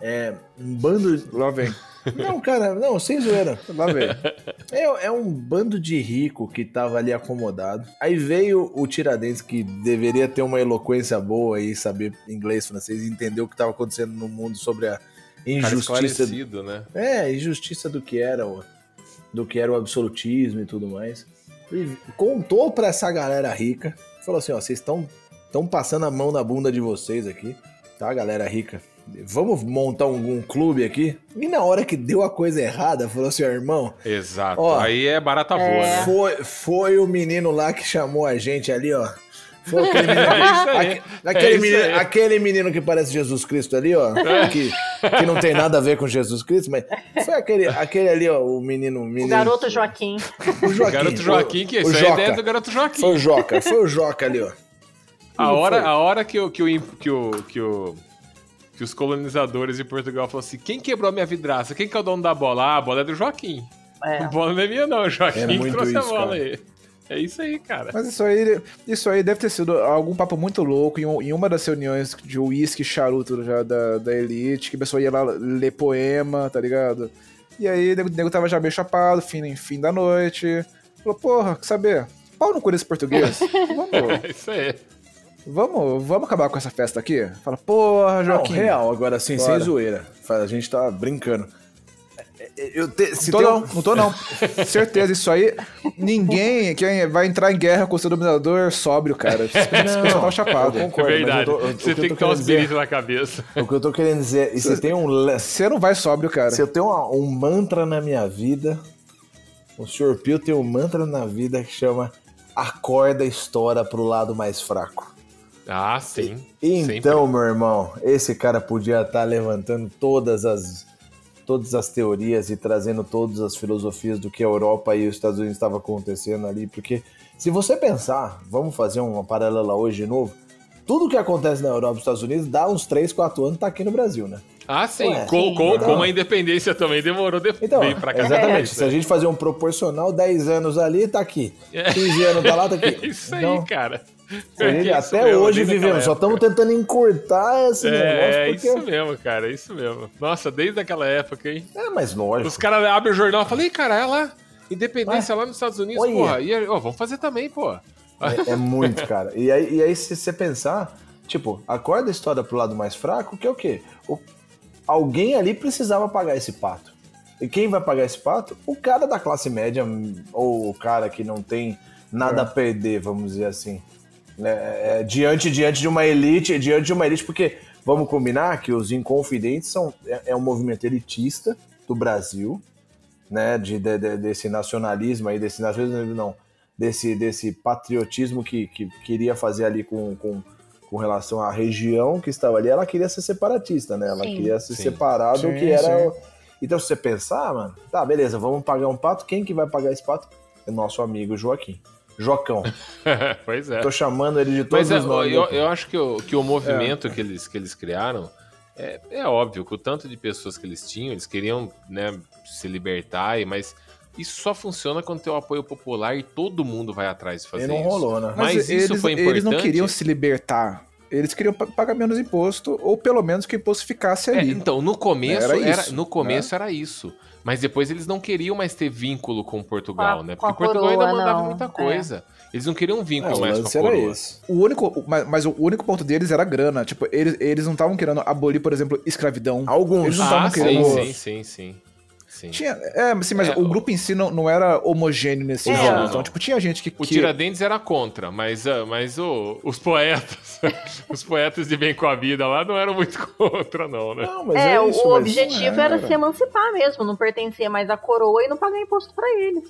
É um bando. de- Lá vem. Não, cara, não, sem zoeira. Lá vem. É, é um bando de rico que tava ali acomodado. Aí veio o Tiradentes, que deveria ter uma eloquência boa e saber inglês, francês, e entender o que tava acontecendo no mundo sobre a Cara injustiça. esclarecido, né? É, injustiça do que era o, do que era o absolutismo e tudo mais. E contou pra essa galera rica, falou assim, ó, vocês estão passando a mão na bunda de vocês aqui, tá, galera rica? Vamos montar um, um clube aqui? E na hora que deu a coisa errada, falou assim, ó, irmão, Exato. Ó, Aí é barata voa, né? foi, foi o menino lá que chamou a gente ali, ó. Foi aquele menino, É isso aí. aque- aquele, É isso menino aí. aquele menino que parece Jesus Cristo ali, ó. Que, que não tem nada a ver com Jesus Cristo, mas foi aquele, aquele ali, ó, o menino. O menino garoto Joaquim. o Joaquim. Garoto Joaquim, que o, isso o aí é Joca. ideia do Garoto Joaquim. Foi o Joca, foi o Joca ali, ó. A hora, a hora que, o, que, o, que, o, que, o, que os colonizadores de Portugal falaram assim: quem quebrou a minha vidraça? Quem que é o dono da bola? Ah, a bola é do Joaquim. É. A bola não é minha, não. O Joaquim É que trouxe a isso, bola cara. aí. É isso aí, cara. Mas isso aí, isso aí deve ter sido algum papo muito louco em, um- em uma das reuniões de uísque charuto já da, da elite, que a pessoa ia lá ler poema, tá ligado? E aí o nego, o nego tava já meio chapado, fim, fim da noite. Falou, porra, quer saber? Pau no cu desse português. Vamos, É isso aí. Vamos, vamos acabar com essa festa aqui? Fala, porra, Não, Joaquim. real, agora assim, sem zoeira. Fala, A gente tá brincando. Eu te, se Não tô tem não, um- não tô não. Certeza, isso aí, ninguém que vai entrar em guerra com o seu dominador sóbrio, cara. Esse pessoal tava chapado. eu É concordo, mas verdade. eu tô- eu- Você tem eu que ter uns espíritos na cabeça. O que eu tô querendo dizer, e se tem um, Você não vai sóbrio, cara. Se eu tenho uma- um mantra na minha vida, o Sr. Pio tem um mantra na vida que chama acorda e estoura pro lado mais fraco. Ah, sim. Então, meu irmão, esse cara podia estar levantando todas as todas as teorias e trazendo todas as filosofias do que a Europa e os Estados Unidos estavam acontecendo ali, porque se você pensar, vamos fazer uma paralela hoje de novo, tudo que acontece na Europa e nos Estados Unidos dá uns 3, 4 anos tá aqui no Brasil, né? Ah, sim. Ué, com, sim, com, então. como a independência também demorou de... Então, bem pra cá. exatamente. Se a gente fazer um proporcional, 10 anos ali, tá aqui. 15 anos tá lá, tá aqui. É isso aí, Então, cara. É até mesmo, hoje vivemos, só estamos tentando encurtar esse É, negócio. é porque... isso mesmo, cara, é isso mesmo. Nossa, desde aquela época, hein? É, mas lógico. Os caras abrem o jornal e falam, Ih, cara, é lá, independência lá nos Estados Unidos, olha. porra. E, ó, vamos fazer também, pô. É, é muito, cara. E aí, e aí se você pensar, tipo, acorda a história pro lado mais fraco, que é o quê? O- alguém ali precisava pagar esse pato. E quem vai pagar esse pato? O cara da classe média, ou o cara que não tem nada a perder, vamos dizer assim. Né? É, diante, diante de uma elite, diante de uma elite, porque vamos combinar que os Inconfidentes são, é, é um movimento elitista do Brasil, né? De, de- de- desse nacionalismo aí, desse nacionalismo não, desse, desse patriotismo que, que queria fazer ali com, com, com relação à região que estava ali, ela queria ser separatista, né? Ela Sim. queria se Sim. separar do Sim, que era. Então, se você pensar, mano, tá, beleza, vamos pagar um pato. Quem que vai pagar esse pato? É nosso amigo Joaquim. Jocão. pois é. Tô chamando ele de todos Mas é, os nomes. eu, eu acho que o, que o movimento que, eles, que eles criaram é, é óbvio que o tanto de pessoas que eles tinham, eles queriam né, se libertar, mas isso só funciona quando tem o apoio popular e todo mundo vai atrás de fazer E não isso. rolou, né? Mas, isso eles, foi importante. eles não queriam se libertar. Eles queriam pa- pagar menos imposto, ou pelo menos que o imposto ficasse É, ali. então, no começo Era era, isso, no começo né? era isso. Mas depois eles não queriam mais ter vínculo com Portugal, Com a- né? Porque Portugal ainda coroa, mandava não. muita É. coisa. Eles não queriam um vínculo É, mais com a era coroa. esse. O único, mas, mas o único ponto deles era a grana. Tipo, eles, eles não estavam querendo abolir, por exemplo, escravidão. Alguns. Eles não Ah, estavam sim, querendo. sim, sim, sim. Sim. Tinha, é, sim, mas É, o grupo em si não, não era homogêneo nesse É. sentido. Não, Então, não. tipo, tinha gente que. O que- Tiradentes era contra, mas, ah, mas o- os poetas, os poetas de bem com a vida lá não eram muito contra, não, né? Não, mas é, é, o, isso, o mas objetivo não era. era. se emancipar mesmo, não pertencer mais à coroa e não pagar imposto pra eles.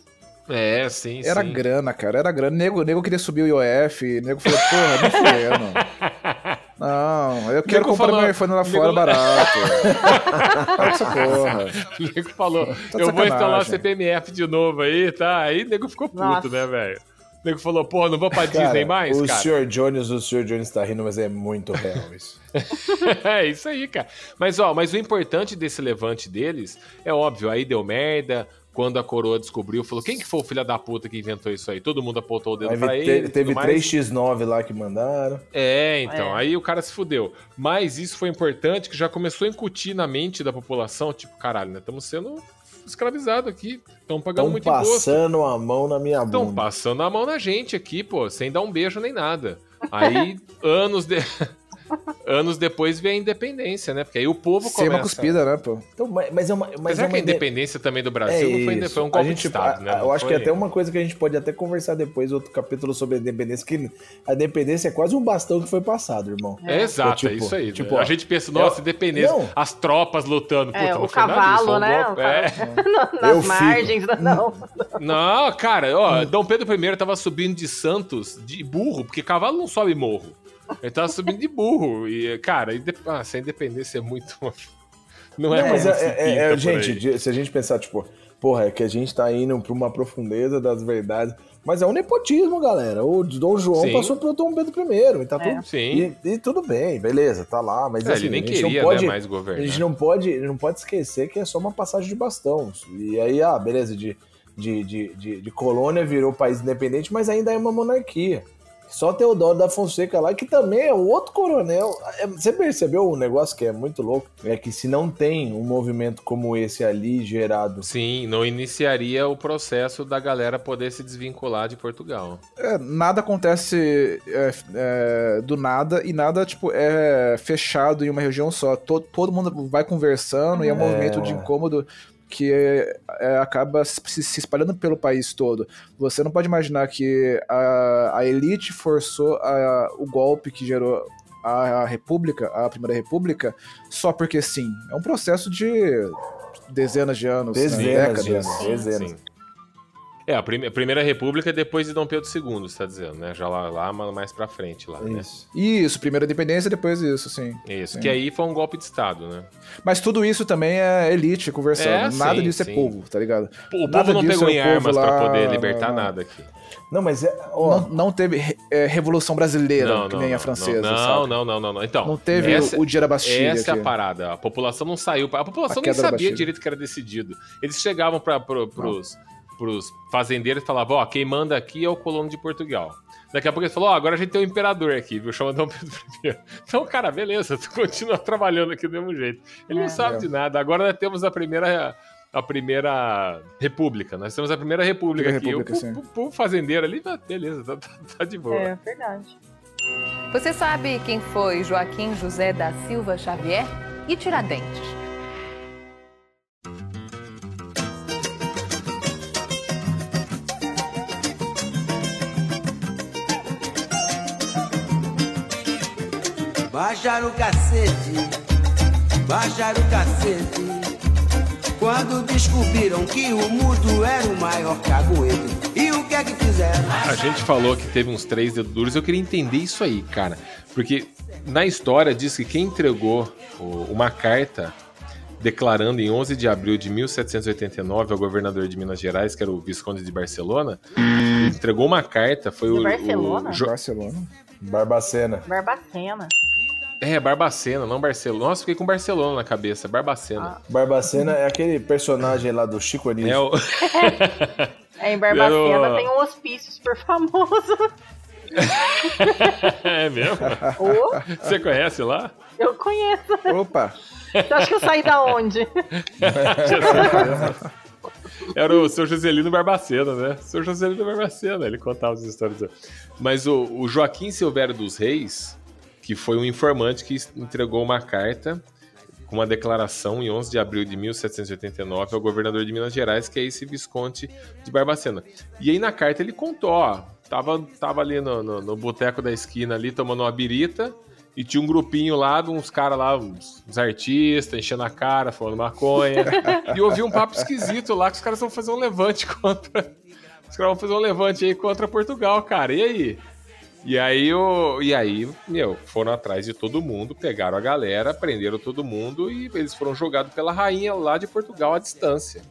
É, sim, Era sim. grana, cara, era grana. Nego, nego queria subir o IOF, nego falou, porra, me fudendo. Não, eu quero Nego comprar falou- meu iPhone lá fora barato. Para com essa porra. O nego falou, Tá eu vou instalar o. CPMF de novo aí, tá? Aí o nego ficou puto, Nossa. né, velho? O nego falou, pô, não vou pra Cara, Disney mais, o cara. Sr. Jones, o Sr. Jones tá rindo, mas é muito real isso. é isso aí, cara. Mas, ó, mas o importante desse levante deles é óbvio, aí deu merda. Quando a coroa descobriu, falou: quem que foi o filho da puta que inventou isso aí? Todo mundo apontou o dedo Aí pra te- ele. teve tudo mais. 3x9 lá que mandaram. É, então, É. aí o cara se fudeu. Mas isso foi importante que já começou a incutir na mente da população, tipo, caralho, né? Estamos sendo escravizados aqui. Estão pagando Estão muito imposto. passando a mão na minha Estão bunda. passando a mão na gente aqui, pô, sem dar um beijo nem nada. Aí, anos de... anos depois vem a independência, né? Porque aí o povo Sem uma começa... cuspida, né, pô? Então, mas, é uma. Mas Apesar é que uma a ide- independência também do Brasil É não foi, foi um A golpe gente- de Estado, a- né? a- Eu Não acho que foi- até uma coisa que a gente pode até conversar depois, outro capítulo sobre a independência, que a independência é quase um bastão que foi passado, irmão. É, exato, é, É tipo- isso aí. tipo, a ó, gente pensa, nossa, eu- independência, não. as tropas lutando. É, Puta, o cavalo, foi um né? golpe- O é. Nas Eu fico. margens, não. Não, cara, ó, Dom Pedro I tava subindo de Santos de burro, porque cavalo não sobe morro. Ele tava subindo de burro. E, cara, inde- ah, essa independência é muito. Não é Não, mas é, é- é- por gente, se a gente pensar, tipo, porra, é que a gente tá indo pra uma profundeza das verdades. Mas é um nepotismo, galera. O Dom João Sim. passou pelo Dom Pedro I. E, tá É. tudo, Sim. e, e tudo bem, beleza, tá lá. Mas É, assim, ele nem a gente queria não pode, né, mais A governar. gente não pode, não pode esquecer que é só uma passagem de bastão. E aí, ah, beleza, de, de, de, de, de colônia virou país independente, mas ainda é uma monarquia. Só Teodoro da Fonseca lá, que também é outro coronel. É, Você percebeu um negócio que é muito louco? É que se não tem um movimento como esse ali gerado. Sim, não iniciaria o processo da galera poder se desvincular de Portugal. É, nada acontece é, é, do nada e nada, tipo, é fechado em uma região só. Todo, todo mundo vai conversando e é um É. movimento de incômodo que é, é, acaba se, se espalhando pelo país todo. Você não pode imaginar que a, a elite forçou a- o golpe que gerou a, a República, a Primeira República, só porque sim. É um processo de dezenas de anos, né, Dezenas de décadas. anos. Dezenas. Sim. É, a, prime- a primeira república é depois de Dom Pedro II, você tá dizendo, né? Já lá, lá mais pra frente lá, né? Isso. Isso, primeira independência, depois isso, sim. Isso, Sim. que aí foi um golpe de Estado, né? Mas tudo isso também é elite conversando. É, Nada sim, disso sim. é povo, tá ligado? O Nada povo não pegou é em armas pra lá, poder libertar não. nada aqui. Não, mas é. ó, Não, não teve é, Revolução Brasileira, Não, que não, nem não, a francesa, não, sabe? não, não, não, não. Então, Não teve essa- o, o dia da Bastilha Essa é aqui. a parada. A população não saiu. A população A nem sabia direito que era decidido. Eles chegavam para pro, pros, pros fazendeiros e falavam: Ó, quem manda aqui é o colono de Portugal. Daqui a pouco eles falaram: Ó, agora a gente tem um imperador aqui, viu? Chama Dom Pedro I. Então, cara, beleza, tu continua trabalhando aqui do mesmo jeito. Ele não É. sabe É. de nada. Agora nós temos a primeira. A primeira república. Nós temos a primeira república Primeira aqui. república, o, o- o fazendeiro ali, tá, beleza, tá, tá- tá de boa. É verdade. Você sabe quem foi Joaquim José da Silva Xavier e Tiradentes? Baixaram o cacete, baixaram o cacete. Quando descobriram que o mudo era o maior caguete. E o que é que fizeram? A gente falou que teve uns três dedos duros. Eu queria entender isso aí, cara. Porque na história diz que quem entregou uma carta declarando em 11 de abril de 1789 ao governador de Minas Gerais, que era o Visconde de Barcelona, entregou uma carta, foi De o, Barcelona? o Jo- Barcelona. Barbacena. Barbacena. É, Barbacena, não Barcelona. Nossa, fiquei com Barcelona na cabeça. Barbacena. Barbacena é aquele personagem lá do Chico Anísio. É o. É, em Barbacena o- tem um hospício super famoso. é mesmo? Você conhece lá? eu conheço. Opa! Você acha que eu saí da onde? Era o seu Joselino Barbacena, né? Seu Joselino Barbacena, ele contava as histórias. Mas o, o Joaquim Silvério dos Reis, que foi um informante que entregou uma carta com uma declaração em 11 de abril de 1789 ao governador de Minas Gerais, que é esse Visconde de Barbacena. E aí na carta ele contou, ó, tava, tava ali no, no, no boteco da esquina ali tomando uma birita, e tinha um grupinho lá uns caras lá, uns, uns artistas, enchendo a cara, falando maconha. e ouvi um papo esquisito lá que os caras vão fazer um levante contra. Os caras vão fazer um levante aí contra Portugal, cara. E aí? E aí, o, e aí, meu, foram atrás de todo mundo, pegaram a galera, prenderam todo mundo e eles foram jogados pela rainha lá de Portugal à distância.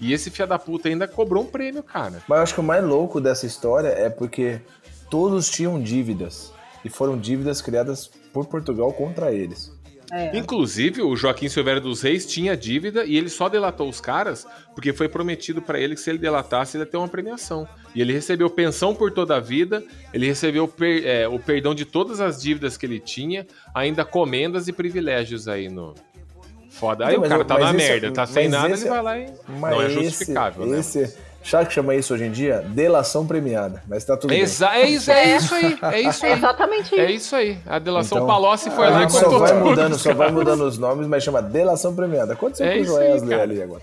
E esse filho da puta ainda cobrou um prêmio, cara. Mas eu acho que o mais louco dessa história é porque todos tinham dívidas. E foram dívidas criadas por Portugal contra eles. É. Inclusive, o Joaquim Silvério dos Reis tinha dívida e ele só delatou os caras porque foi prometido pra ele que se ele delatasse, ele ia ter uma premiação. E ele recebeu pensão por toda a vida, ele recebeu per- é, o perdão de todas as dívidas que ele tinha, ainda comendas e privilégios aí no. Foda. Aí Não, o cara eu- tá na esse- merda, tá sem nada, esse- ele vai lá e. Não é esse- justificável, né? esse, Sabe o que chama isso hoje em dia? Delação premiada. Mas tá tudo bem. Exa é, isso, é isso aí, é isso É aí. exatamente É isso. isso aí. A delação Então, Palocci foi lá e gente só contou vai tudo. mudando, só vai mudando os nomes, mas chama delação premiada. Aconteceu É com o isso Joesley ali agora.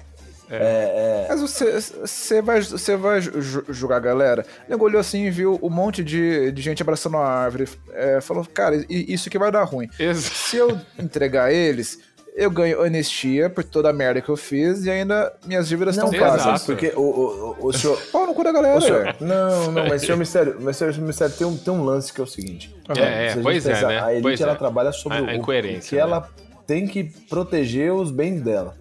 É, é, Mas você, você vai, você vai ju- julgar a galera? Nego olhou assim e viu um monte de, de gente abraçando a árvore. é, falou, cara, isso aqui vai dar ruim. Exa- Se eu entregar eles, eu ganho anistia por toda a merda que eu fiz e ainda minhas dívidas estão pagas. Porque o, o, o, o senhor. Pau no cu da galera, o senhor não, não, mas senhor Mistério, mas senhor Mistério tem um, tem um lance que é o seguinte. É, é, Se a gente pois é, pensar, né? A elite Pois ela é. trabalha sobre A- a o- incoerência, que né? ela tem que proteger os bens dela,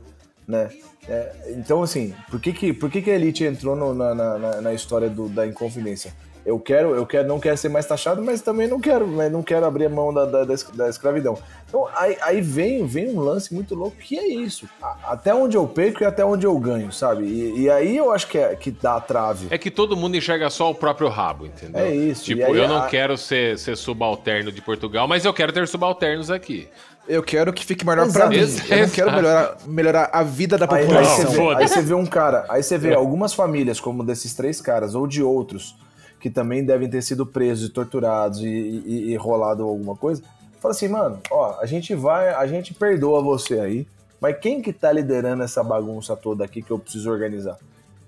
né? É, então, assim, por que que, por que, que a elite entrou no- na, na, na- na história do- da inconfidência? Eu quero, eu quero, não quero ser mais taxado, mas também não quero, mas não quero abrir a mão da, da, da es- da escravidão. Então, aí, aí vem, vem um lance muito louco que é isso. Até onde eu perco e até onde eu ganho, sabe? E, e aí eu acho que, é, que dá a trave. É que todo mundo enxerga só o próprio rabo, entendeu? É isso, Tipo, aí eu não a- quero ser, ser subalterno de Portugal, mas eu quero ter subalternos aqui. Eu quero que fique melhor pra mim. Exato. Eu não quero melhorar, melhorar a vida da Aí, aí população. você vê, aí você vê um cara, aí você vê algumas famílias, como desses três caras, ou de outros, que também devem ter sido presos e torturados e, e, e rolado alguma coisa. Fala assim, mano, ó, a gente vai, a gente perdoa você aí, mas quem que tá liderando essa bagunça toda aqui que eu preciso organizar?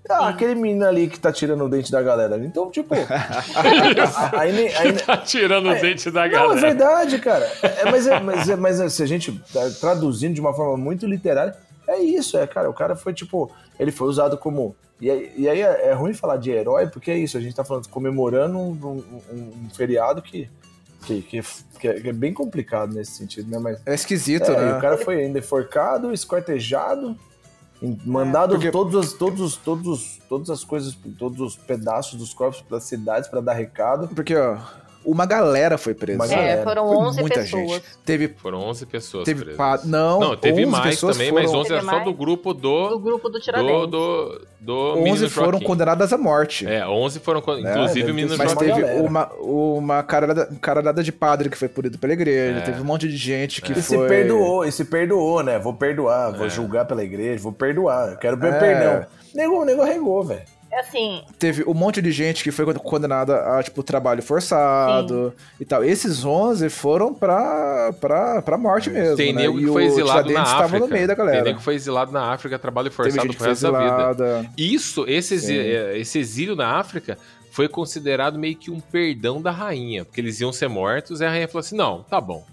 Ah, aquele menino ali que tá tirando o dente da galera. Então, tipo. aí, nem- aí, tá tirando o dente da não, é galera. verdade, cara. É, mas, é, mas, é, mas é, se a gente tá traduzindo de uma forma muito literária, é isso, é, cara. O cara foi tipo. Ele foi usado como. E aí, e aí é, é ruim falar de herói, porque é isso, a gente tá falando comemorando um, um- um- feriado que, que, que, que é, que é bem complicado nesse sentido, né? Mas. É esquisito, É, né? o cara foi ainda enforcado, esquartejado, em- mandado Porque- todos, os- todos, os- todos, os- todas as coisas, todos os pedaços dos corpos das cidades para dar recado. Porque, ó, uma galera foi presa. É, galera. foram Foi 11 muita pessoas. gente. Teve, Foram 11 pessoas teve presas. pa... Não, Não, teve 11 mais pessoas também, foram... mas 11 Teve é só do grupo Do do. grupo do Do, Tiradentes. do, do 11 menino foram Joaquim. condenadas à morte. É, 11 foram. con- É, Inclusive deve o menino Mas Joaquim. teve uma, uma caralhada, caralhada de padre que foi punido pela igreja, É. teve um monte de gente que E se foi... perdoou, e se perdoou, né? Vou perdoar, É. vou julgar pela igreja, vou perdoar, eu quero ver É. perdão. Nego, nego regou, velho. É assim, Teve um monte de gente que foi condenada a, tipo, trabalho forçado e tal. Esses 11 foram pra, pra, pra morte mesmo, Tem né? nego E que foi exilado na África. no meio da Tem galera. nego que foi exilado na África, trabalho forçado pro resto da vida. Isso, esse, Sim. eh, esse exílio na África foi considerado meio que um perdão da rainha, porque eles iam ser mortos, e a rainha falou assim: não, tá bom,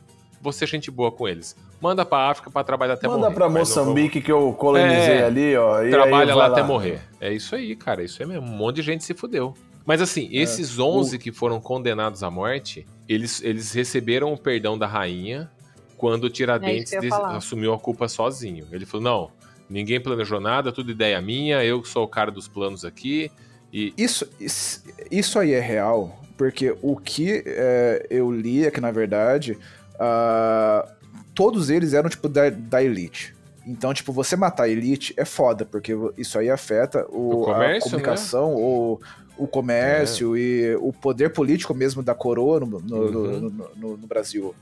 vou ser gente boa com eles. Manda pra África pra trabalhar até Manda morrer. pra não vou- Moçambique que eu colonizei É, ali, ó. e Trabalha aí lá vai até morrer. É isso aí, cara, isso aí mesmo. Um monte de gente se fudeu. Mas assim, É. esses 11 que foram condenados à morte, eles, eles receberam o perdão da rainha quando o Tiradentes É assumiu a culpa sozinho. Ele falou: não, ninguém planejou nada, tudo ideia minha, eu sou o cara dos planos aqui. E Isso, isso, isso aí é real, porque o que é, eu li é que, na verdade, ah, todos eles eram, tipo, da, da elite. Então, tipo, você matar a elite é foda, porque isso aí afeta o, O comércio, a comunicação, o, o comércio e o poder político mesmo da coroa no, no- Uhum. no- no- Brasil.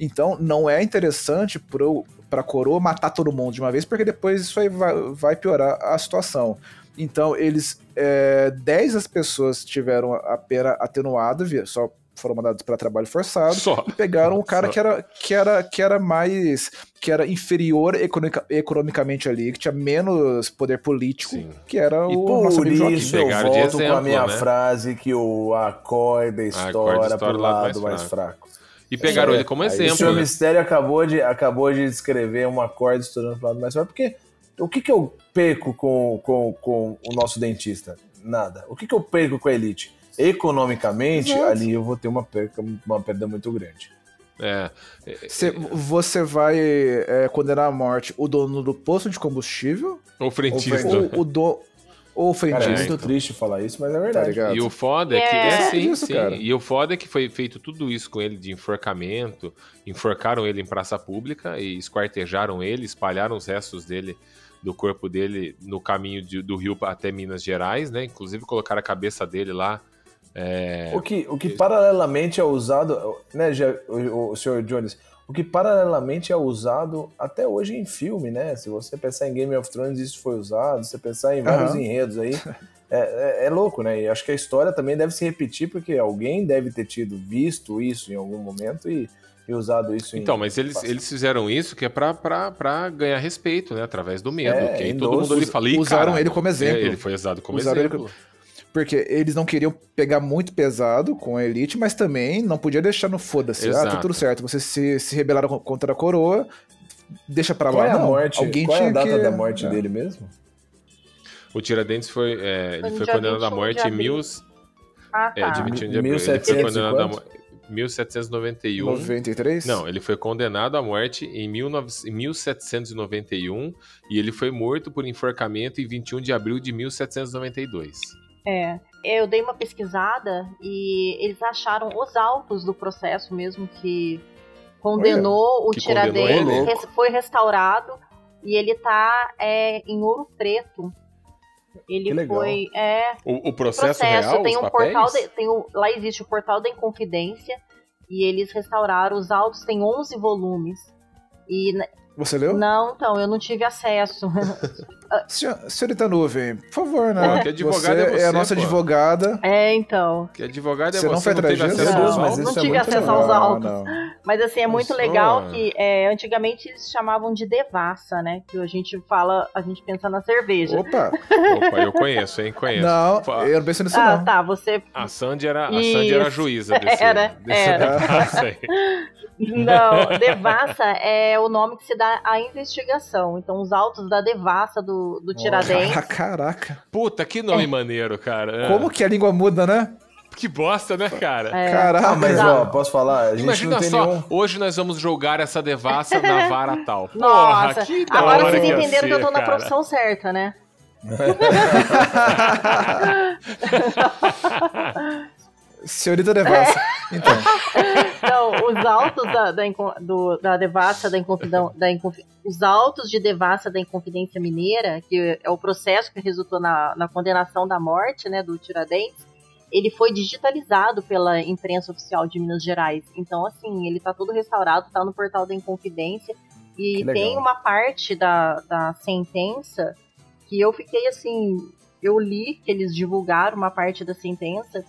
Então, não é interessante pro, pra coroa matar todo mundo de uma vez, porque depois isso aí vai, vai piorar a situação. Então, eles. É, 10 das pessoas tiveram a pena atenuada, só foram mandados para trabalho forçado. Só. E pegaram o cara Só. que era, que, era, que era mais. que era inferior economica- economicamente ali, que tinha menos poder político, Sim. que era E o por nosso amigo Joaquim. isso eu volto com a exemplo, minha né? frase que o acorde estoura estoura pro o lado lado mais mais fraco. E pegaram É, ele como aí exemplo. O senhor né? Mistério acabou de, acabou de descrever um acorde estourando pro lado mais fraco, porque o que, que eu perco com, com, com o nosso dentista? Nada. O que, que eu perco com a elite? Economicamente, Exato. ali eu vou ter uma perca, uma perda muito grande. É. Cê- você vai é, condenar à morte o dono do posto de combustível O frentista. ou o do ou o Cara, é frentista, muito triste falar isso, mas é tá verdade. ligado? E o foda é que É. é, sim, disso, sim. cara. E o foda é que foi feito tudo isso com ele de enforcamento, enforcaram ele em praça pública e esquartejaram ele, espalharam os restos dele do corpo dele no caminho de- do Rio até Minas Gerais, né? Inclusive colocaram a cabeça dele lá. É, O que, o que paralelamente é usado, né, já- o, o senhor Jones, o que paralelamente é usado até hoje em filme, né? Se você pensar em Game of Thrones, isso foi usado, se você pensar em vários Aham. enredos aí, é, é- é louco, né? E acho que a história também deve se repetir, porque alguém deve ter tido visto isso em algum momento e, e usado isso em. Então, mas eles, eles fizeram isso que é pra, pra, pra ganhar respeito, né? Através do medo. É, que aí todo mundo ali fala, "Ih, Usaram caralho". ele como exemplo. É, ele foi usado como Usaram ele exemplo. Porque eles não queriam pegar muito pesado com a elite, mas também não podia deixar no foda-se. Ah, tá tudo certo. Vocês se, se rebelaram co- contra a coroa, deixa pra Qual lá. é a não, morte? Alguém qual é a data que... da morte é. dele mesmo? O Tiradentes foi, é, ele foi condenado à 21 morte de em mil. Ah, é, tá. de 21 de abril. Ele foi 1700 condenado a e mo- 1791. 93? Não, ele foi condenado à morte em 19 em 1791 e ele foi morto por enforcamento em 21 de abril de 1792. É. Eu dei uma pesquisada e eles acharam os autos do processo mesmo que condenou o que condenou Tiradentes, res- foi restaurado e ele tá é, em ouro preto. Ele foi. É, O, o processo, real, tem os um papéis? portal, de- tem o- lá existe o portal da Inconfidência e eles restauraram os autos, tem 11 volumes. E n- Você leu? não, então, eu não tive acesso. Senhor- Senhorita Nuvem, por favor, né? Que advogado é você você, a nossa pô? advogada. é, então. Que advogado é Você você, não foi teve atrás disso? acesso Não, aos mas não é tive muito acesso legal. aos autos. Não, não. Mas assim, é muito legal que é, antigamente eles chamavam de devassa, né? Que a gente fala, a gente pensa na cerveja. Opa! Opa, eu conheço, hein? Conheço. Não, Fa- eu não penso nisso, ah, não. tá, você. A Sandy era, a Sandy era a juíza desse, Era, desse era. negócio aí. Não, devassa é o nome que se dá à investigação. Então, os autos da devassa do, do Tiradentes. Cara- Caraca. Puta, que nome maneiro, cara. Como que a língua muda, né? Que bosta, né, cara? É, Caraca. Ah, mas ó, posso falar? A gente Imagina não tem só, nenhum. hoje nós vamos jogar essa devassa na vara tal. Porra, Nossa, que da agora vocês que entenderam que eu tô na cara. profissão certa, né? Senhorita Devassa. Então, Então, os autos da, da, do- da devassa da inconfidão, da inconfi- os autos de devassa da Inconfidência Mineira, que é o processo que resultou na, na condenação da morte, né, do Tiradentes, ele foi digitalizado pela imprensa oficial de Minas Gerais. Então, assim, ele tá todo restaurado, tá no portal da Inconfidência e tem uma parte da, da sentença que eu fiquei assim, eu li que eles divulgaram uma parte da sentença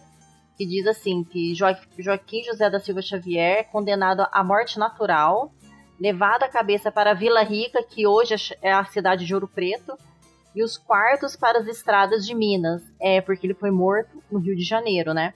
que diz assim que Jo- Joaquim José da Silva Xavier é condenado à morte natural, levado a cabeça para Vila Rica, que hoje é é a cidade de Ouro Preto, e os quartos para as estradas de Minas, é porque ele foi morto no Rio de Janeiro, né?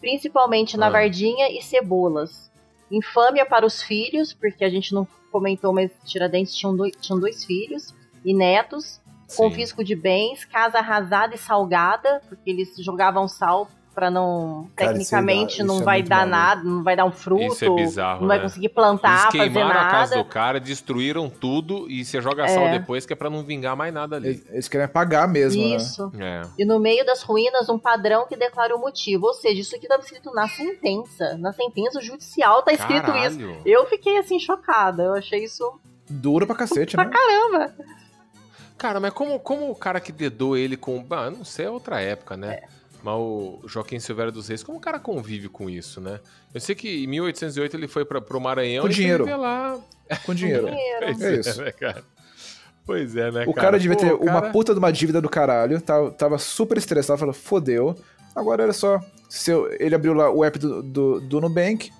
Principalmente na Ah. Vardinha e Cebolas. Infâmia para os filhos, porque a gente não comentou, mas Tiradentes tinham dois, tinham dois filhos e netos Sim. confisco de bens, casa arrasada e salgada, porque eles jogavam sal pra não. Cara, tecnicamente isso é- não isso é vai muito dar maluco. nada, não vai dar um fruto. Isso é bizarro, Não vai né? conseguir plantar, Eles fazer queimaram a casa nada. do cara, destruíram tudo e você joga sal É. depois que é pra não vingar mais nada ali. Eles, eles querem pagar mesmo, né? Isso. É. E no meio das ruínas, um padrão que declara o motivo. Ou seja, isso aqui estava escrito na sentença. Na sentença judicial tá escrito isso. Caralho. Eu fiquei assim chocada. Eu achei isso Duro pra cacete, pra né? caramba. Cara, mas como, como o cara que dedou ele com. Ah, não sei, é outra época, né? É. Mas o Joaquim Silveira dos Reis, como o cara convive com isso, né? Eu sei que em 1808 ele foi pra, pro Maranhão Com e dinheiro. lá. Com dinheiro. Pois É isso. né, cara? Pois é, né, O cara devia Pô, ter o cara- uma puta de uma dívida do caralho, tava, tava super estressado, falou, fodeu. Agora era só. Se eu- ele abriu lá o app do, do, do Nubank,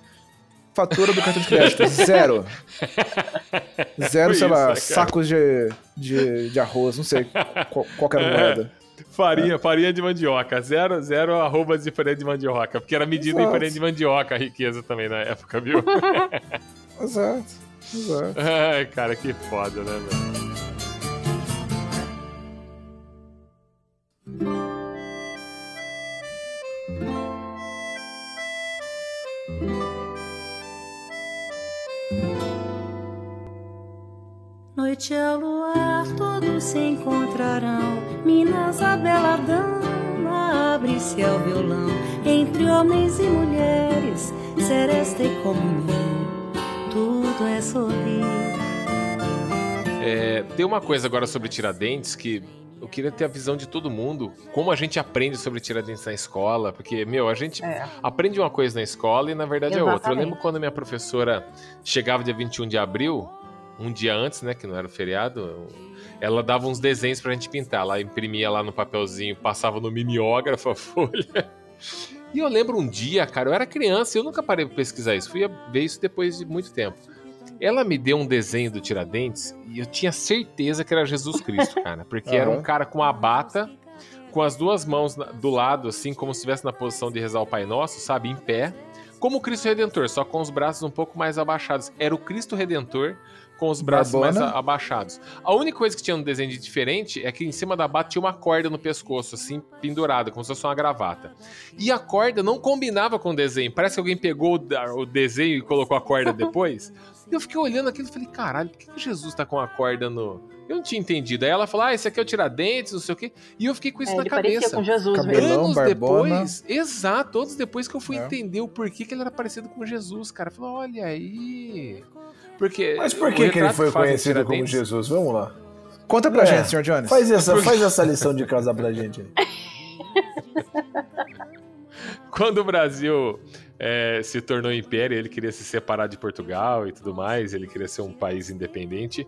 fatura do cartão de crédito, zero. Zero, Foi sei isso, lá, né, cara? sacos de, de, de arroz, não sei qual, qual que era a moeda. Farinha, farinha de mandioca. Zero, zero arrobas de farinha de mandioca. Porque era medida em Exato. farinha de mandioca a riqueza também na época, viu? Exato, exato. Ai, cara, que foda, né, velho? Noite ao luar, todos se encontrarão. Minas, a bela dama, abre-se ao violão. Entre homens e mulheres, seresta e comunhão. Tudo é sorrir. É, tem uma coisa agora sobre Tiradentes que eu queria ter a visão de todo mundo. Como a gente aprende sobre Tiradentes na escola. Porque, meu, a gente É. aprende uma coisa na escola e na verdade é outra. Eu Exatamente. lembro quando minha professora chegava dia 21 de abril, um dia antes, né, que não era o feriado, ela dava uns desenhos pra gente pintar. Ela imprimia lá no papelzinho, passava no mimeógrafo a folha. E eu lembro um dia, cara, eu era criança e eu nunca parei pra pesquisar isso. Fui ver isso depois de muito tempo. Ela me deu um desenho do Tiradentes e eu tinha certeza que era Jesus Cristo, cara. Porque era um cara com a bata, com as duas mãos do lado, assim, como se estivesse na posição de rezar o Pai Nosso, sabe? Em pé. Como o Cristo Redentor, só com os braços um pouco mais abaixados. Era o Cristo Redentor com os braços Barbona. mais a- abaixados. A única coisa que tinha no desenho de diferente é que em cima da bata tinha uma corda no pescoço, assim, pendurada, como se fosse uma gravata. E a corda não combinava com o desenho. Parece que alguém pegou o desenho e colocou a corda depois. E eu fiquei olhando aquilo e falei, caralho, por que que Jesus tá com a corda no. Eu não tinha entendido. Aí ela falou, ah, esse aqui é o Tiradentes, não sei o quê. E eu fiquei com isso É, na ele cabeça. com Jesus Cabelão. Anos barbona. depois, exato, anos depois que eu fui É. entender o porquê que ele era parecido com Jesus, cara. Falou, olha aí. Porque. Mas por que, que ele foi conhecido como Jesus? Vamos lá. Conta pra É, gente, senhor Jones. Faz essa, faz essa lição de casa pra gente aí. Quando o Brasil é, se tornou império, ele queria se separar de Portugal e tudo mais, ele queria ser um país independente.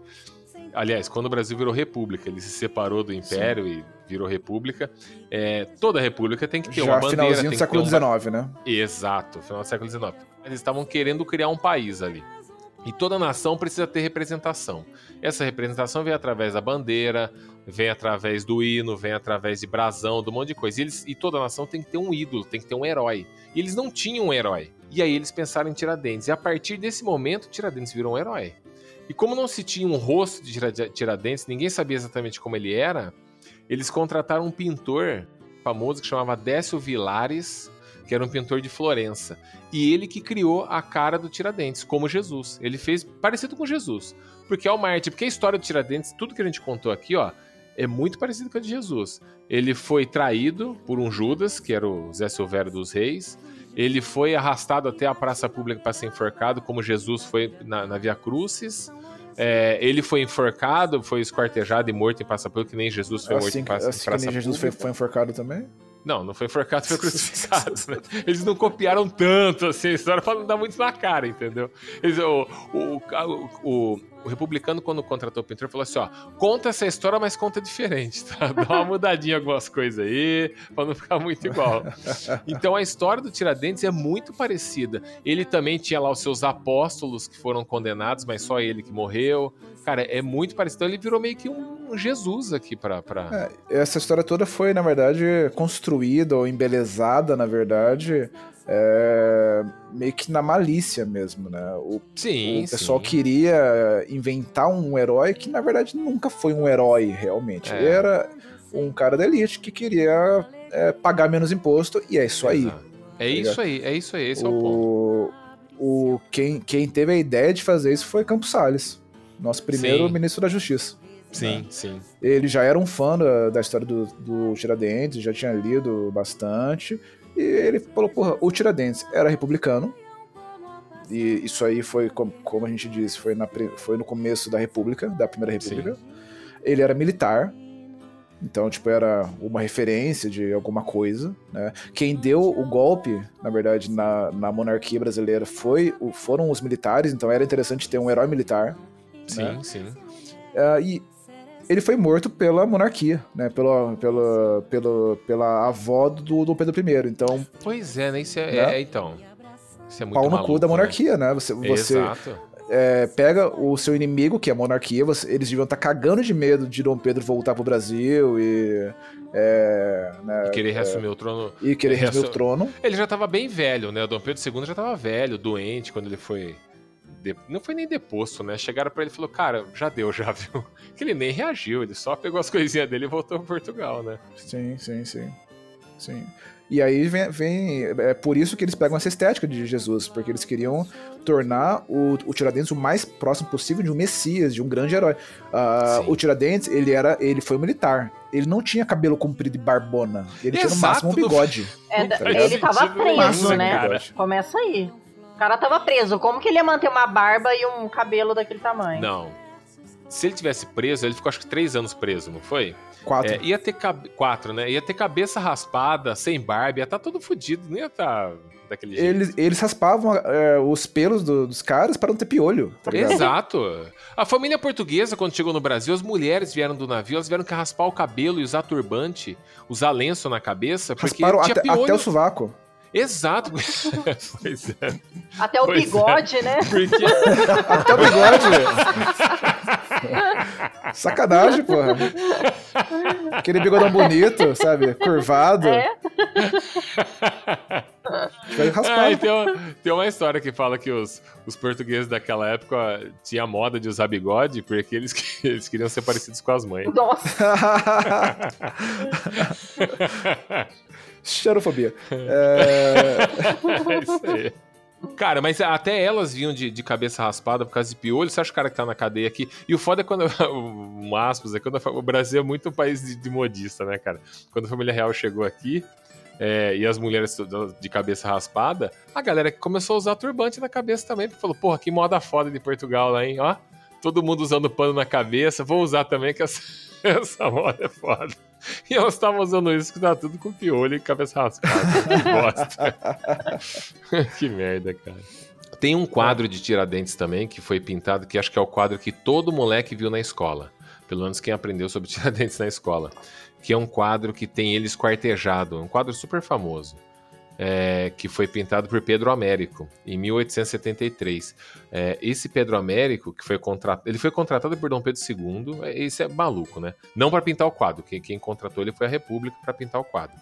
Aliás, quando o Brasil virou república, ele se separou do império e virou república. É, toda república tem que ter uma Já bandeira. finalzinho do século ter um XIX, né? Exato, final do século XIX. Eles estavam querendo criar um país ali. E toda nação precisa ter representação. Essa representação vem através da bandeira, vem através do hino, vem através de brasão, de um monte de coisa. E, eles- e toda nação tem que ter um ídolo, tem que ter um herói. E eles não tinham um herói. E aí eles pensaram em Tiradentes. E a partir desse momento, Tiradentes virou um herói. E como não se tinha um rosto de Tira- Tiradentes, ninguém sabia exatamente como ele era, eles contrataram um pintor famoso que chamava Décio Vilares, que era um pintor de Florença. E ele que criou a cara do Tiradentes, como Jesus. Ele fez parecido com Jesus. Porque é o Marte, porque a história do Tiradentes, tudo que a gente contou aqui, ó, é muito parecido com a de Jesus. Ele foi traído por um Judas, que era o Zé Silvério dos Reis. Ele foi arrastado até a praça pública para ser enforcado, como Jesus foi na, na Via Crucis. É, ele foi enforcado, foi esquartejado e morto em praça pública, que nem Jesus foi morto Assim, em praça, assim que praça nem Jesus foi, foi enforcado também? Não, não foi enforcado, foi crucificado. né? Eles não copiaram tanto assim, a história pra não dar muito na cara, entendeu? Eles- o, o, o, o- o republicano, quando contratou o pintor, falou assim: ó, conta essa história, mas conta diferente, tá? Dá uma mudadinha em algumas coisas aí, pra não ficar muito igual. Então a história do Tiradentes é muito parecida. Ele também tinha lá os seus apóstolos que foram condenados, mas só ele que morreu. Cara, é muito parecido. Então ele virou meio que um Jesus aqui pra. pra... É, essa história toda foi, na verdade, construída ou embelezada, na verdade, é, meio que na malícia mesmo, né? O, Sim, o pessoal sim. queria inventar um herói que, na verdade, nunca foi um herói, realmente. É. Ele era um cara da elite que queria é, pagar menos imposto, e é isso aí. É ligado? isso aí, é isso aí, esse é o ponto. O, o, quem, quem teve a ideia de fazer isso foi Campos Salles, nosso primeiro Sim. ministro da Justiça. Sim, sim. Ele já era um fã da, da história do, do Tiradentes, já tinha lido bastante. E ele falou, porra, o Tiradentes era republicano. E isso aí foi, como, a gente disse, foi, na, foi no começo da República, da Primeira República. Ele era militar. Então, tipo, era uma referência de alguma coisa, né? Quem deu o golpe, na verdade, na, na monarquia brasileira foi, foram os militares, então era interessante ter um herói militar. Sim, né? sim. Ah, e ele foi morto pela monarquia, né? Pela, pela, pela, pela avó do Dom Pedro I. Então, Pois é, né? Isso é, Né? é, então. Isso é muito pau no cu da né? monarquia, né? Você, você Exato. é, pega o seu inimigo, que é a monarquia, você- eles deviam estar cagando de medo de Dom Pedro voltar pro Brasil e. É, né, E querer é, reassumir o trono. e querer reassu- reassumir o trono. Ele já tava bem velho, né? O Dom Pedro II já tava velho, doente, quando ele foi. De- Não foi nem deposto, né? Chegaram pra ele e falou, cara, já deu, já viu? Que ele nem reagiu, ele só pegou as coisinhas dele e voltou pra Portugal, né? Sim, sim, sim. Sim. E aí vem, vem- É por isso que eles pegam essa estética de Jesus, porque eles queriam tornar o, o Tiradentes o mais próximo possível de um Messias, de um grande herói. Ah, o Tiradentes, ele era. ele foi um militar. Ele não tinha cabelo comprido e barbona. Ele tinha no Exato, máximo um bigode. É, Tá ele ligado? tava preso, né? cara. Começa aí. O cara tava preso. Como que ele ia manter uma barba e um cabelo daquele tamanho? Não. Se ele tivesse preso, ele ficou acho que três anos preso, não foi? Quatro. É, ia ter cabe... quatro, né? Ia ter cabeça raspada, sem barba, ia estar todo fudido, não ia estar daquele jeito. Eles, eles raspavam é, os pelos do- dos caras para não ter piolho. Tá ligado? Exato. A família portuguesa, quando chegou no Brasil, as mulheres vieram do navio, elas vieram que raspar o cabelo e usar turbante, usar lenço na cabeça, porque Rasparam tinha até, piolho. até o sovaco. Exato. pois é. Até o Pois é. bigode, né? Porque... Até o bigode. Sacanagem, porra. Aquele bigodão bonito, sabe? Curvado. É. Ah, tem, uma, tem uma história que fala que os, os portugueses daquela época tinham a moda de usar bigode porque eles, que- eles queriam ser parecidos com as mães. Nossa. Xerofobia. É... É isso aí. Cara, mas até elas vinham de, de cabeça raspada por causa de piolho. Você acha o cara que tá na cadeia aqui? E o foda é quando. Um aspas, é quando o Brasil é muito um país de, de modista, né, cara? Quando a família real chegou aqui é, e as mulheres de cabeça raspada, a galera começou a usar turbante na cabeça também. Porque falou, porra, que moda foda de Portugal lá, hein? Ó, todo mundo usando pano na cabeça. Vou usar também, que essa, essa moda é foda. E elas estavam usando isso que tá tudo com piolho e cabeça raspada. Que bosta. que merda, cara. Tem um quadro de Tiradentes também que foi pintado, que acho que é o quadro que todo moleque viu na escola. Pelo menos quem aprendeu sobre Tiradentes na escola. Que é um quadro que tem ele esquartejado. Um quadro super famoso. É, que foi pintado por Pedro Américo em 1873. É, esse Pedro Américo, que foi contratado, ele foi contratado por Dom Pedro II, é, esse é maluco, né? Não para pintar o quadro, quem, quem contratou ele foi a República para pintar o quadro.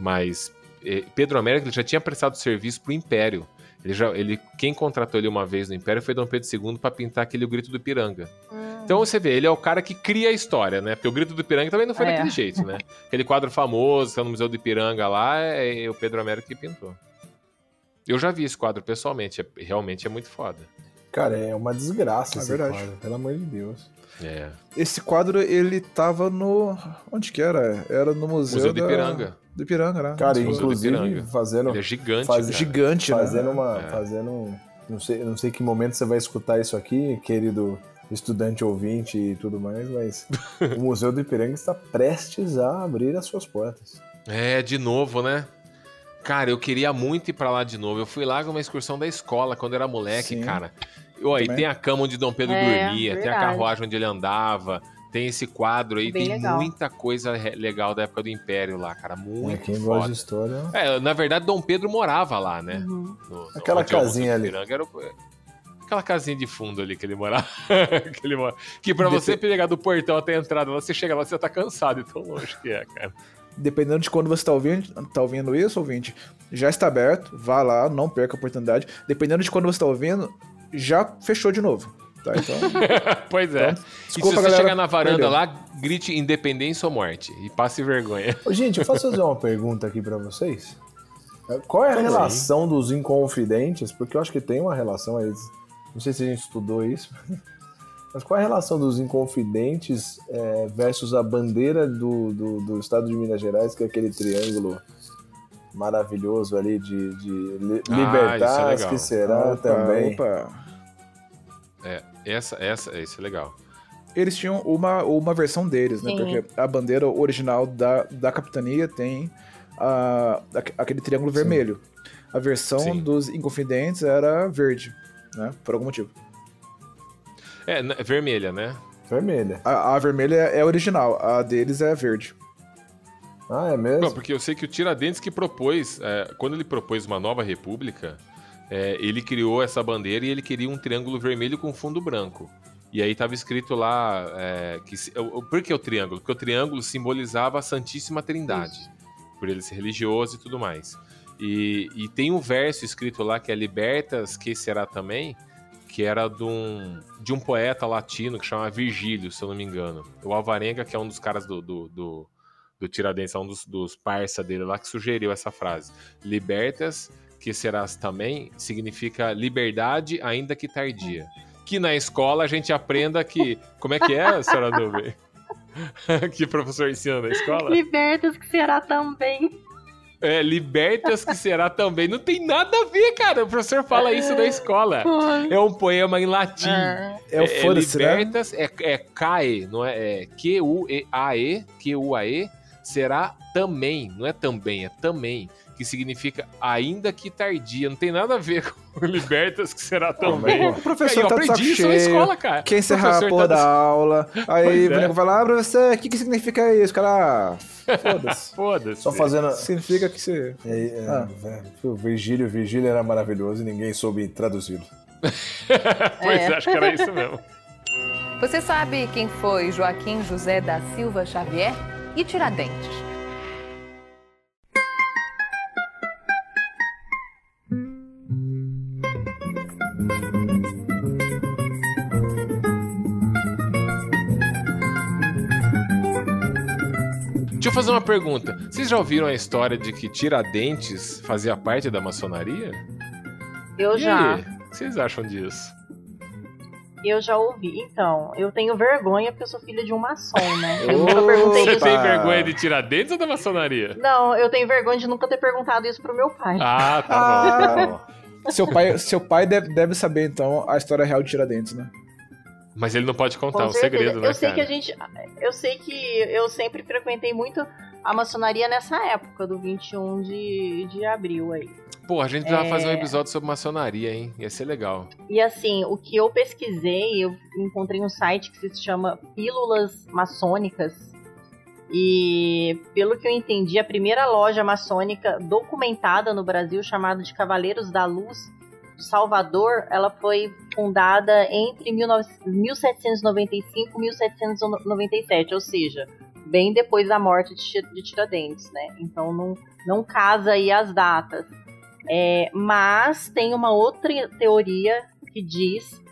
Mas é, Pedro Américo ele já tinha prestado serviço para o Império. Ele já, ele, quem contratou ele uma vez no Império foi Dom Pedro II para pintar aquele O Grito do Piranga. Então você vê, ele é o cara que cria a história, né? Porque o Grito do Piranga também não foi É. daquele jeito, né? Aquele quadro famoso, que é no Museu do Ipiranga lá, é o Pedro Américo que pintou. Eu já vi esse quadro pessoalmente, é- realmente é muito foda. Cara, é uma desgraça É esse verdade. quadro, pelo amor de Deus. É. Esse quadro, ele tava no. Onde que era? Era no Museu, Museu do da- Ipiranga. Do Ipiranga, né? Cara, inclusive Ipiranga. fazendo. Ele é gigante, faz- cara. Gigante, né? fazendo uma. É. Fazendo um. Não sei, não sei que momento você vai escutar isso aqui, querido estudante ouvinte e tudo mais, mas o Museu do Ipiranga está prestes a abrir as suas portas. É, de novo, né? Cara, eu queria muito ir pra lá de novo. Eu fui lá numa excursão da escola quando era moleque, Sim. cara. Ó, e tem a cama onde Dom Pedro É, dormia, tem a verdade. carruagem onde ele andava, tem esse quadro aí, Bem tem legal. muita coisa legal da época do Império lá, cara. Muito É, quem foda. gosta de história. É, na verdade, Dom Pedro morava lá, né? Uhum. No- no- Aquela é casinha ali. Era o- Aquela casinha de fundo ali que ele morava. que, ele mora... que pra você pegar do portão até a entrada lá, você chega lá, você tá cansado, de tão longe que é, cara. Dependendo de quando você tá ouvindo, tá ouvindo isso, ouvinte, já está aberto, vá lá, não perca a oportunidade. Dependendo de quando você tá ouvindo, já fechou de novo. Tá, então. pois é. Então, e se desculpa, você galera, chegar na varanda perdeu. lá, grite independência ou morte. E passe vergonha. Ô, gente, eu posso fazer uma pergunta aqui pra vocês? É, Qual é a aí. relação dos inconfidentes? Porque eu acho que tem uma relação aí. Não sei se a gente estudou isso. Mas qual é a relação dos inconfidentes é, versus a bandeira do, do, do estado de Minas Gerais, que é aquele triângulo maravilhoso ali de, de li- Ah, libertar, isso é que será Opa, também. opa. É, essa, essa, isso é legal. Eles tinham uma, uma versão deles, né? Sim. Porque a bandeira original da, da capitania tem a, aque- aquele triângulo vermelho. A versão Sim. dos Inconfidentes era verde, né? Por algum motivo. É, vermelha, né? Vermelha. A, a vermelha é original, a deles é verde. Ah, é mesmo? Não, porque eu sei que o Tiradentes que propôs, é, quando ele propôs uma nova república, é, ele criou essa bandeira e ele queria um triângulo vermelho com fundo branco. E aí estava escrito lá é, que por que o triângulo? Porque o triângulo simbolizava a Santíssima Trindade, por ele ser religioso e tudo mais. E, e tem um verso escrito lá que é Libertas, que será também, que era de um, de um poeta latino que chama Virgílio, se eu não me engano. O Alvarenga, que é um dos caras do, do, do, do Tiradentes, é um dos, dos parça dele lá, que sugeriu essa frase. Libertas, que serás também, significa liberdade, ainda que tardia. Que na escola a gente aprenda que. Como é que é, senhora Nuvem? que professor ensina na escola? Libertas que será também. É, libertas que será também. Não tem nada a ver, cara. O professor fala isso na escola. É um poema em latim. É o foda-se, né? libertas, é, é CAE, não é? É Q-U-E-A-E, Q-U-A-E, será também, não é também, é também, que significa ainda que tardia. Não tem nada a ver com libertas que será também. O professor eu tá aprendi isso na escola, cara. Quer encerrar a Professor porra tá da aula. Aí Pois o é. vai lá, ah, professor, o que, que significa isso? Cara, ah, foda-se. Foda-se. Só fazendo. Significa que você. É, é, Ah. velho, o Virgílio, Virgílio era maravilhoso e ninguém soube traduzi-lo. pois é, acho que era isso mesmo. Você sabe quem foi Joaquim José da Silva Xavier e Tiradentes? Deixa eu fazer uma pergunta. Vocês já ouviram a história de que Tiradentes fazia parte da maçonaria? Eu E já. O que vocês acham disso? Eu já ouvi. Então, eu tenho vergonha porque eu sou filha de um maçom, né? Eu nunca perguntei Você isso. tem vergonha de Tiradentes ou da maçonaria? Não, eu tenho vergonha de nunca ter perguntado isso pro meu pai. Ah, tá bom, tá bom. Seu pai, seu pai deve, deve saber, então, a história real de Tiradentes, né? Mas ele não pode contar, é Com um certeza. segredo, né, eu sei cara? que a gente. Eu sei que eu sempre frequentei muito a maçonaria nessa época, do 21 de, de abril aí. Pô, a gente precisava É. fazer um episódio sobre maçonaria, hein? Ia ser legal. E assim, o que eu pesquisei, eu encontrei um site que se chama Pílulas Maçônicas. E pelo que eu entendi, a primeira loja maçônica documentada no Brasil, chamada de Cavaleiros da Luz, Salvador, ela foi fundada entre 19 1795 e 1797, ou seja, bem depois da morte de Ti- de Tiradentes, né? Então não, não casa aí as datas. É, mas tem uma outra teoria que diz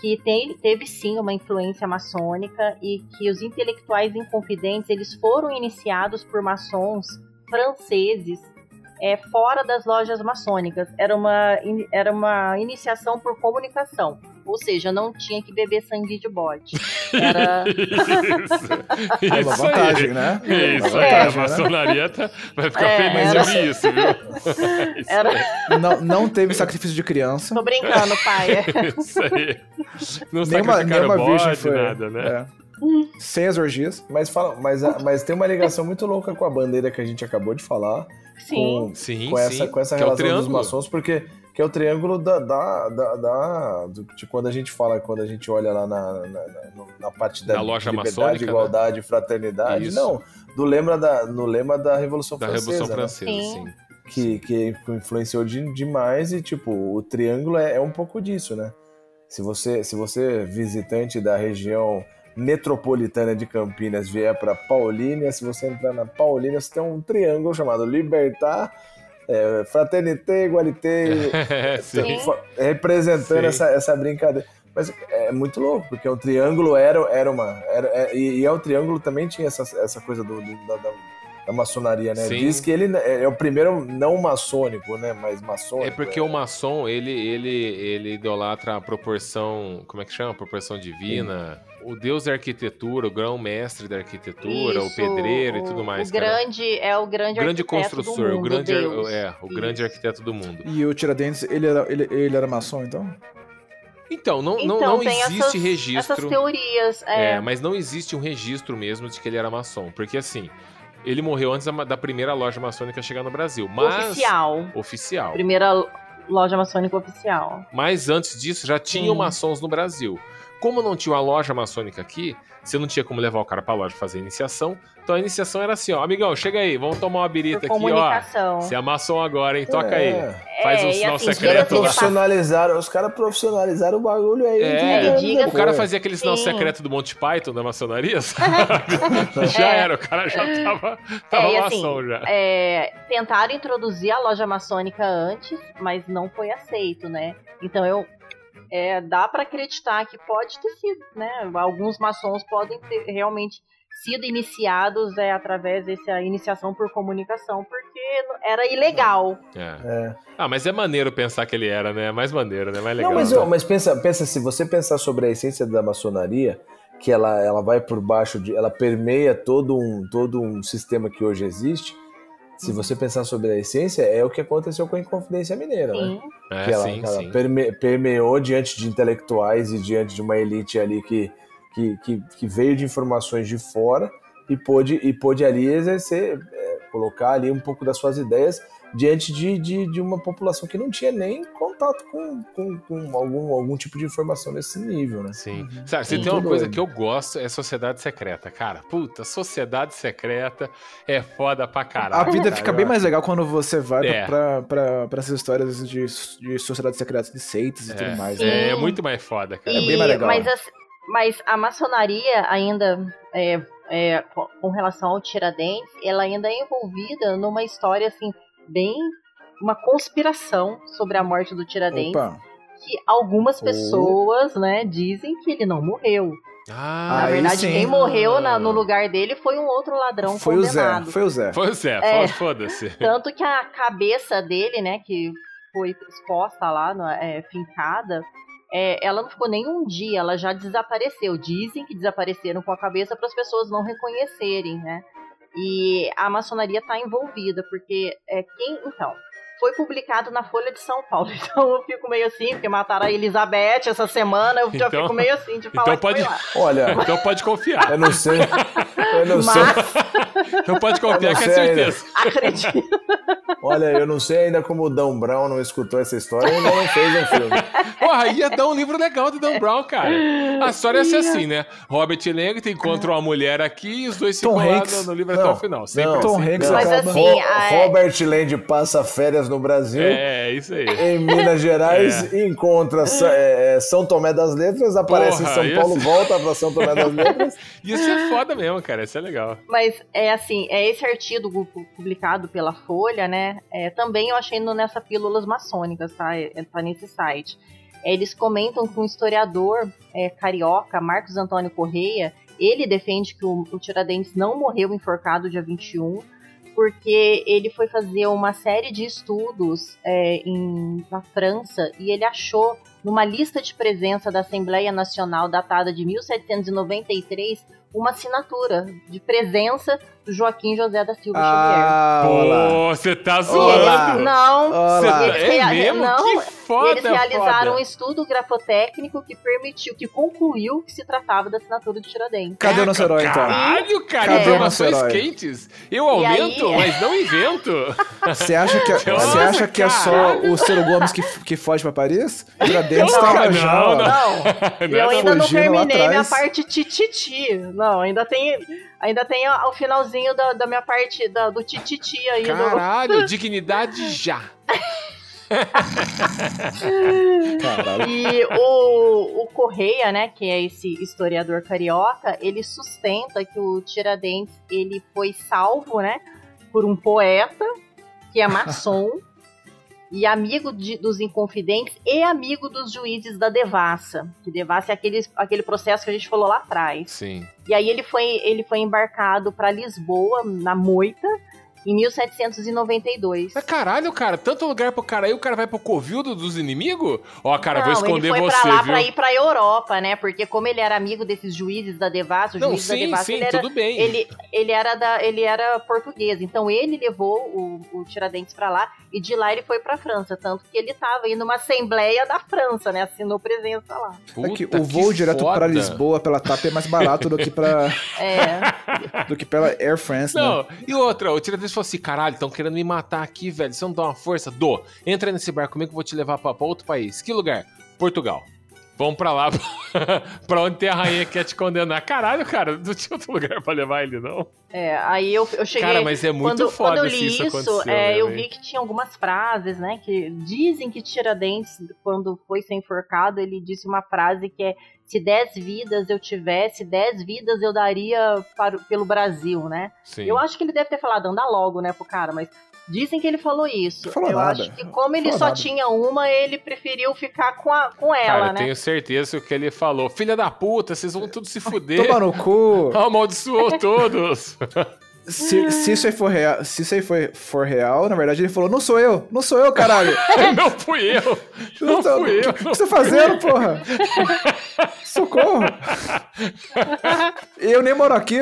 que tem- teve sim uma influência maçônica e que os intelectuais inconfidentes eles foram iniciados por maçons franceses é, fora das lojas maçônicas. Era uma, era uma iniciação por comunicação. Ou seja, não tinha que beber sangue de bode. Era... Isso, É uma vantagem, aí. né? Isso Uma aí, vantagem, a né? maçonaria tá- vai ficar É, feliz de era- ouvir isso, viu? Isso era... Não, não teve sacrifício de criança. Tô brincando, pai. Isso aí. Não Nenhuma, sacrificaram nenhuma virgem foi. nada, né? é. Sem as orgias. Mas, fala, mas, mas tem uma ligação muito louca com a bandeira que a gente acabou de falar. Sim. Com, Sim, com essa, sim. com essa é relação dos triângulo. maçons, porque que é o triângulo da. da, da, da- do, de quando a gente fala, quando a gente olha lá na, na, na- na parte da Da loja liberdade, maçônica, né? igualdade e fraternidade. Isso. Não, do lema da, no lema da Revolução Da Francesa. Revolução né? Francesa, Sim. sim. que, que influenciou de- demais e tipo o triângulo é, é um pouco disso né se você se você é visitante da região metropolitana de Campinas vier para Paulínia se você entrar na Paulínia você tem um triângulo chamado Libertar é, Fraternité Igualité É, sim. Sim. representando Sim. essa, essa brincadeira Mas é muito louco, porque o triângulo era, era uma. Era, é, e, e é o triângulo também tinha essa, essa coisa do, do- da, da, da maçonaria, né? Sim. Diz que ele é o primeiro não maçônico, né? Mas maçônico. É porque o maçom, ele, ele, ele idolatra a proporção, como é que chama? Proporção divina. O deus da arquitetura, o grão-mestre da arquitetura, o Isso, pedreiro e o- tudo mais. O cara. grande é o grande, O grande arquiteto construtor, do o mundo, grande, Deus. é, o grande arquiteto do mundo. E o Tiradentes, ele era, ele, ele era maçom, então? Então, não, não, Então, não tem existe essas, registro. essas teorias. É, É, mas não existe um registro mesmo de que ele era maçom. Porque assim, ele morreu antes da, da primeira loja maçônica chegar no Brasil. Mas. Oficial. Oficial. Primeira loja maçônica oficial. Mas antes disso já tinham Sim. maçons no Brasil. Como não tinha uma loja maçônica aqui, você não tinha como levar o cara pra loja fazer a iniciação. Então a iniciação era assim, ó, amigão, chega aí, vamos tomar uma birita Por aqui, ó. comunicação. Você é maçom agora, hein? Toca É. aí. Faz É, um e sinal assim, secreto profissionalizaram, os caras profissionalizaram o bagulho aí. É, diga- o cara fazia aquele sinal Sim. secreto do Monty Python da maçonaria, sabe? já É. era, o cara já tava, tava É, e assim, maçom já. é, tentaram introduzir a loja maçônica antes, mas não foi aceito, né? Então eu é, dá pra acreditar que pode ter sido, né? Alguns maçons podem ter realmente sido iniciados é, através dessa iniciação por comunicação, porque era ilegal. É. É. Ah, mas é maneiro pensar que ele era, né? Mais maneiro, né? Mais legal. Não, mas, ó, mas pensa, pensa, se você pensar sobre a essência da maçonaria, que ela, ela vai por baixo de. ela permeia todo um, todo um sistema que hoje existe. Se você pensar sobre a essência, é o que aconteceu com a Inconfidência Mineira, né? Sim. É, que ela, sim, que ela sim. perme- permeou diante de intelectuais e diante de uma elite ali que, que, que, que veio de informações de fora e pôde, e pôde ali exercer, é, colocar ali um pouco das suas ideias diante de, de, de uma população que não tinha nem contato com, com, com algum, algum tipo de informação nesse nível, né? Sim. Sabe, se tem uma coisa doido. que eu gosto é sociedade secreta, cara. Puta, sociedade secreta é foda pra caralho. A vida cara. fica bem mais legal quando você vai É. pra, pra, pra essas histórias de, de sociedades secretas, de seitas e É, tudo mais. Sim. né? é, é muito mais foda, cara. É bem mais legal. Mas, as- mas a maçonaria ainda, é, é, com- com relação ao Tiradentes, ela ainda é envolvida numa história assim bem uma conspiração sobre a morte do Tiradentes, Opa. que algumas Oh. pessoas, né, dizem que ele não morreu. Ah, Na verdade, sim. quem morreu na- no lugar dele foi um outro ladrão Foi o Zé, condenado. foi o Zé. Foi o Zé, É. foda-se. Tanto que a cabeça dele, né, que foi exposta lá, no- é, fincada, é, ela não ficou nem um dia, ela já desapareceu. Dizem que desapareceram com a cabeça para as pessoas não reconhecerem, né? E a maçonaria está envolvida, porque é quem. Então, foi publicado na Folha de São Paulo. Então eu fico meio assim, porque mataram a Elizabeth essa semana, eu já Então- fico meio assim de falar então que pode- foi lá. Olha, Então pode confiar. eu não sei. Eu não sei. Mas, Então pode confiar não é sei ainda. certeza. acredito. Olha, eu não sei ainda como o Dan Brown não escutou essa história e ainda não fez um filme. Porra, ia dar um livro legal do Dan Brown, cara. A história ia ser assim, né? Robert Langton encontra uma mulher aqui e os dois Tom lá Hanks. no, livro até Não, o final. Sempre não. Tom assim. Hanks Mas acaba- assim, Ro- a- Robert Land passa férias no Brasil. É, isso aí. Em Minas Gerais, encontra Sa- é, é, São Tomé das Letras, aparece Porra, em São Paulo, ser- volta para São Tomé das Letras. Isso é foda mesmo, cara. Isso é legal. Mas é assim, é esse artigo pu- publicado pela Folha, né? é, também eu achei no- nessa Pílulas Maçônicas, tá? É, tá nesse site. É, eles comentam que um historiador é, carioca, Marcos Antônio Correia, ele defende que o, o Tiradentes não morreu enforcado dia 21, porque ele foi fazer uma série de estudos é, em, na França e ele achou numa lista de presença da Assembleia Nacional datada de 1793 uma assinatura de presença Joaquim José da Silva Ah. Pô, você tá Olá. zoando. Não, Olha lá. Cê- eles é mesmo? não, que foda, eles realizaram um foda. estudo grafotécnico que permitiu, que concluiu que se tratava da assinatura de Tiradentes. Cadê o nosso herói, então? Caralho, cara, Cadê informações nosso herói? quentes. Eu aumento, aí- mas não invento. Você acha que, é- Nossa, você acha que é só o Ciro Gomes que, que foge pra Paris? Tiradentes Não, tava não, já. não. Não, Não é eu ainda não terminei minha parte tititi. Não, ainda tem, ainda tem o finalzinho da, da minha parte da- do tititi aí. do- Caralho, dignidade já. E o, o Correia, né, que é esse historiador carioca, ele sustenta que o Tiradentes ele foi salvo, né, por um poeta que é maçom e amigo de- dos Inconfidentes e amigo dos juízes da Devassa. Que Devassa é aquele, aquele processo que a gente falou lá atrás. Sim. E aí ele foi, ele foi embarcado para Lisboa, na Moita, em 1792. Mas caralho, cara, tanto lugar pro cara aí, o cara vai pro covil do- dos inimigos? Ó, cara, não, vou esconder ele foi você, pra lá viu? pra ir pra Europa, né? Porque como ele era amigo desses juízes da Devassa, o Não, juiz da sim, Devassa, sim, ele era, tudo bem. Ele, ele, era da, ele era português, então ele levou o, o Tiradentes pra lá e de lá ele foi pra França, tanto que ele tava indo numa assembleia da França, né? Assinou presença lá. É que Puta, o voo que direto foda. pra Lisboa pela TAP é mais barato do que pra É. do que pela Air France, né? Não, e outra, o Tiradentes falou assim: caralho, estão querendo me matar aqui, velho. Você não dá uma força? Dou. Entra nesse barco comigo que eu vou te levar pra, pra outro país. Que lugar? Portugal. Vamos pra lá, pra onde tem a rainha que quer te condenar. Caralho, cara, não tinha outro lugar pra levar ele, não. É, aí eu, eu cheguei. Cara, mas é muito quando, foda quando eu li isso isso, é, né, eu vi que tinha algumas frases, né? Que dizem que Tiradentes, quando foi ser enforcado, ele disse uma frase que é: se dez vidas eu tivesse, dez vidas eu daria para, pelo Brasil, né? Sim. Eu acho que ele deve ter falado, anda logo, né, pro cara, mas. Dizem que ele falou isso. Falou eu nada. acho que como ele Falou só nada. tinha uma, ele preferiu ficar com, a, com ela, Cara, eu né? tenho certeza que ele falou: Filha da puta, vocês vão tudo se fuder. Toma no cu. Amaldiçoou todos. Se, se isso aí for real, se isso aí for, for real, na verdade ele falou: Não sou eu, não sou eu, caralho. não fui eu. Não tô- fui eu. O que você tá fazendo, porra? Socorro! Eu nem moro aqui.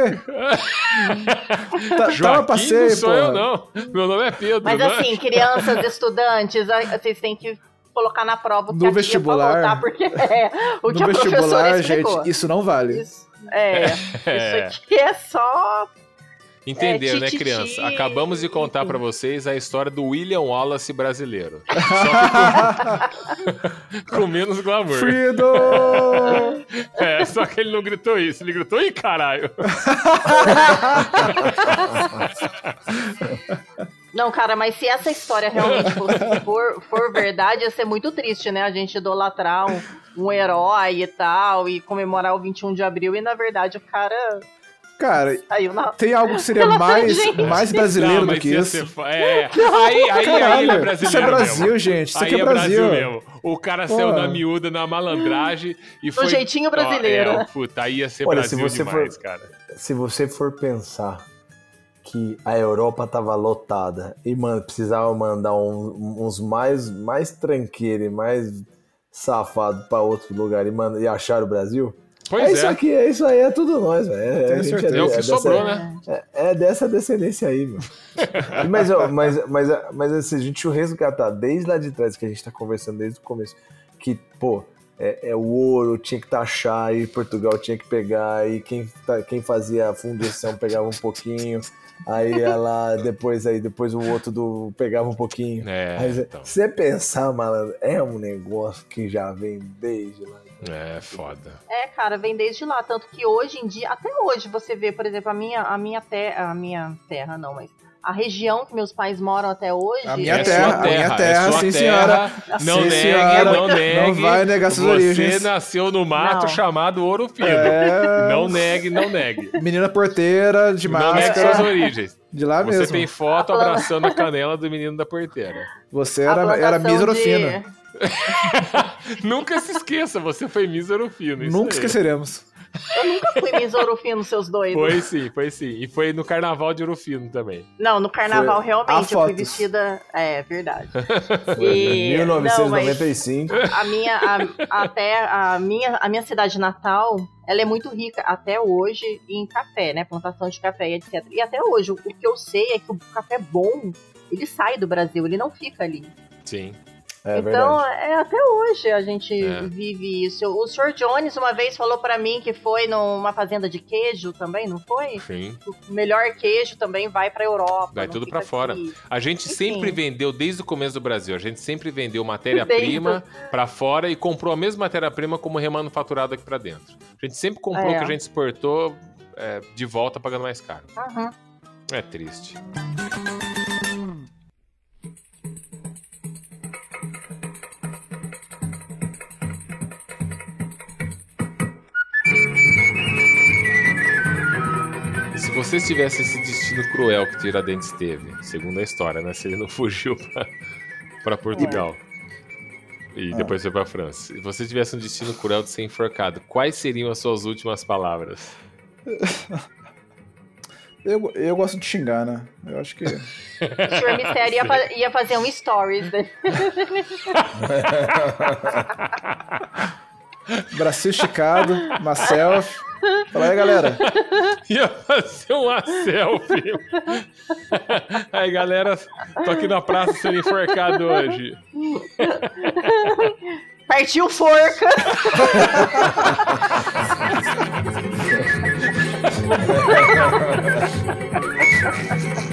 Tá, tá Joaquim no passeio, não sou porra. eu, não. Meu nome é Pedro. Mas né? assim, crianças, estudantes, vocês têm que colocar na prova o que No a tia vestibular. falou, tá? Porque é, o que No a vestibular, gente, isso não vale. Isso, é, É. isso aqui é só... Entenderam, É, né, criança? Acabamos de contar pra vocês a história do William Wallace brasileiro. Só que com, com menos glamour. Freedom! É, só que ele não gritou isso. Ele gritou, ih, caralho. Não, cara, mas se essa história realmente fosse- for, for verdade, ia ser muito triste, né? A gente idolatrar um, um herói e tal, e comemorar o 21 de abril, e na verdade o cara Cara, saiu na... tem algo que seria Pela mais, tangente. mais brasileiro Não, do que isso. ser É, aí, aí, aí ele é Caralho, brasileiro isso é Brasil, mesmo. gente, isso aí aqui é é Brasil Brasil. mesmo. O cara Pô. saiu na miúda, na malandragem e foi... jeitinho brasileiro, Ó, é, puta, aí ia ser Olha, se Brasil você demais, for- cara. Se você for pensar que a Europa tava lotada e, mano, precisava mandar um- uns mais, mais tranqueiros e mais safado pra outro lugar e, manda, e achar o Brasil. Pois é, é. isso aqui, é isso aí, é tudo nós, velho. É, a gente certeza. É o que dessa- sobrou, né? É, é dessa descendência aí, meu. mas, ó, mas, mas, mas assim, a gente resgatar desde lá de trás, que a gente tá conversando desde o começo, que, pô, é, é o ouro, tinha que taxar, e Portugal tinha que pegar, e quem, tá- quem fazia a fundição pegava um pouquinho, aí ela, depois, aí depois o outro do, pegava um pouquinho. É, Aí, então. Se você pensar, malandro, é um negócio que já vem desde lá. É, foda. É, cara, vem desde lá. Tanto que hoje em dia, até hoje, você vê, por exemplo, a minha, a minha terra. A minha terra, não, mas. A região que meus pais moram até hoje. A minha É terra, sua a minha terra, terra, é sua sim, terra. senhora. Não Sim, negue, senhora. não negue. Não vai negar suas Você origens. nasceu no mato Não. chamado Ouro Fino. É. Não negue, não negue. Menina porteira, de Não negue suas máscara. origens. De lá Você mesmo. tem foto A plana- abraçando a canela do menino da porteira. Você era, era mísero de- fino. Nunca se esqueça, você foi mísero fino. isso Nunca esqueceremos. Eu nunca fui Miss Ouro Fino, seus doidos. Foi sim, foi sim. E foi no carnaval de Ouro Fino também. Não, no carnaval Foi- realmente eu fui vestida. É, verdade. Foi em E- não, mas 1995. a minha, a, até a minha, a minha cidade natal, ela é muito rica até hoje em café, né? Plantação de café e etc. E até hoje, o, o que eu sei é que o café bom, ele sai do Brasil, ele não fica ali. Sim. É então, verdade. é, até hoje a gente É. vive isso. O Sr. Jones uma vez falou pra mim que foi numa fazenda de queijo também, não foi? Sim. O melhor queijo também vai pra Europa. Vai tudo pra fora. aqui. A gente Enfim. sempre vendeu, desde o começo do Brasil, a gente sempre vendeu matéria-prima pra fora e comprou a mesma matéria-prima como remanufaturado aqui pra dentro. A gente sempre comprou o É. que a gente exportou é, de volta pagando mais caro. Uhum. É triste. Se você tivesse esse destino cruel que Tiradentes teve, segundo a história, né? Se ele não fugiu pra, Pra Portugal. E depois foi pra França. Se você tivesse um destino cruel de ser enforcado, quais seriam as suas últimas palavras? Eu, eu gosto de xingar, né? Eu acho que. O senhor Mistério ia, fa- ia fazer um stories, né? Bracinho esticado, uma selfie. Fala aí, galera. Ia fazer uma selfie. Aí, galera, tô aqui na praça sendo enforcado hoje. Partiu forca!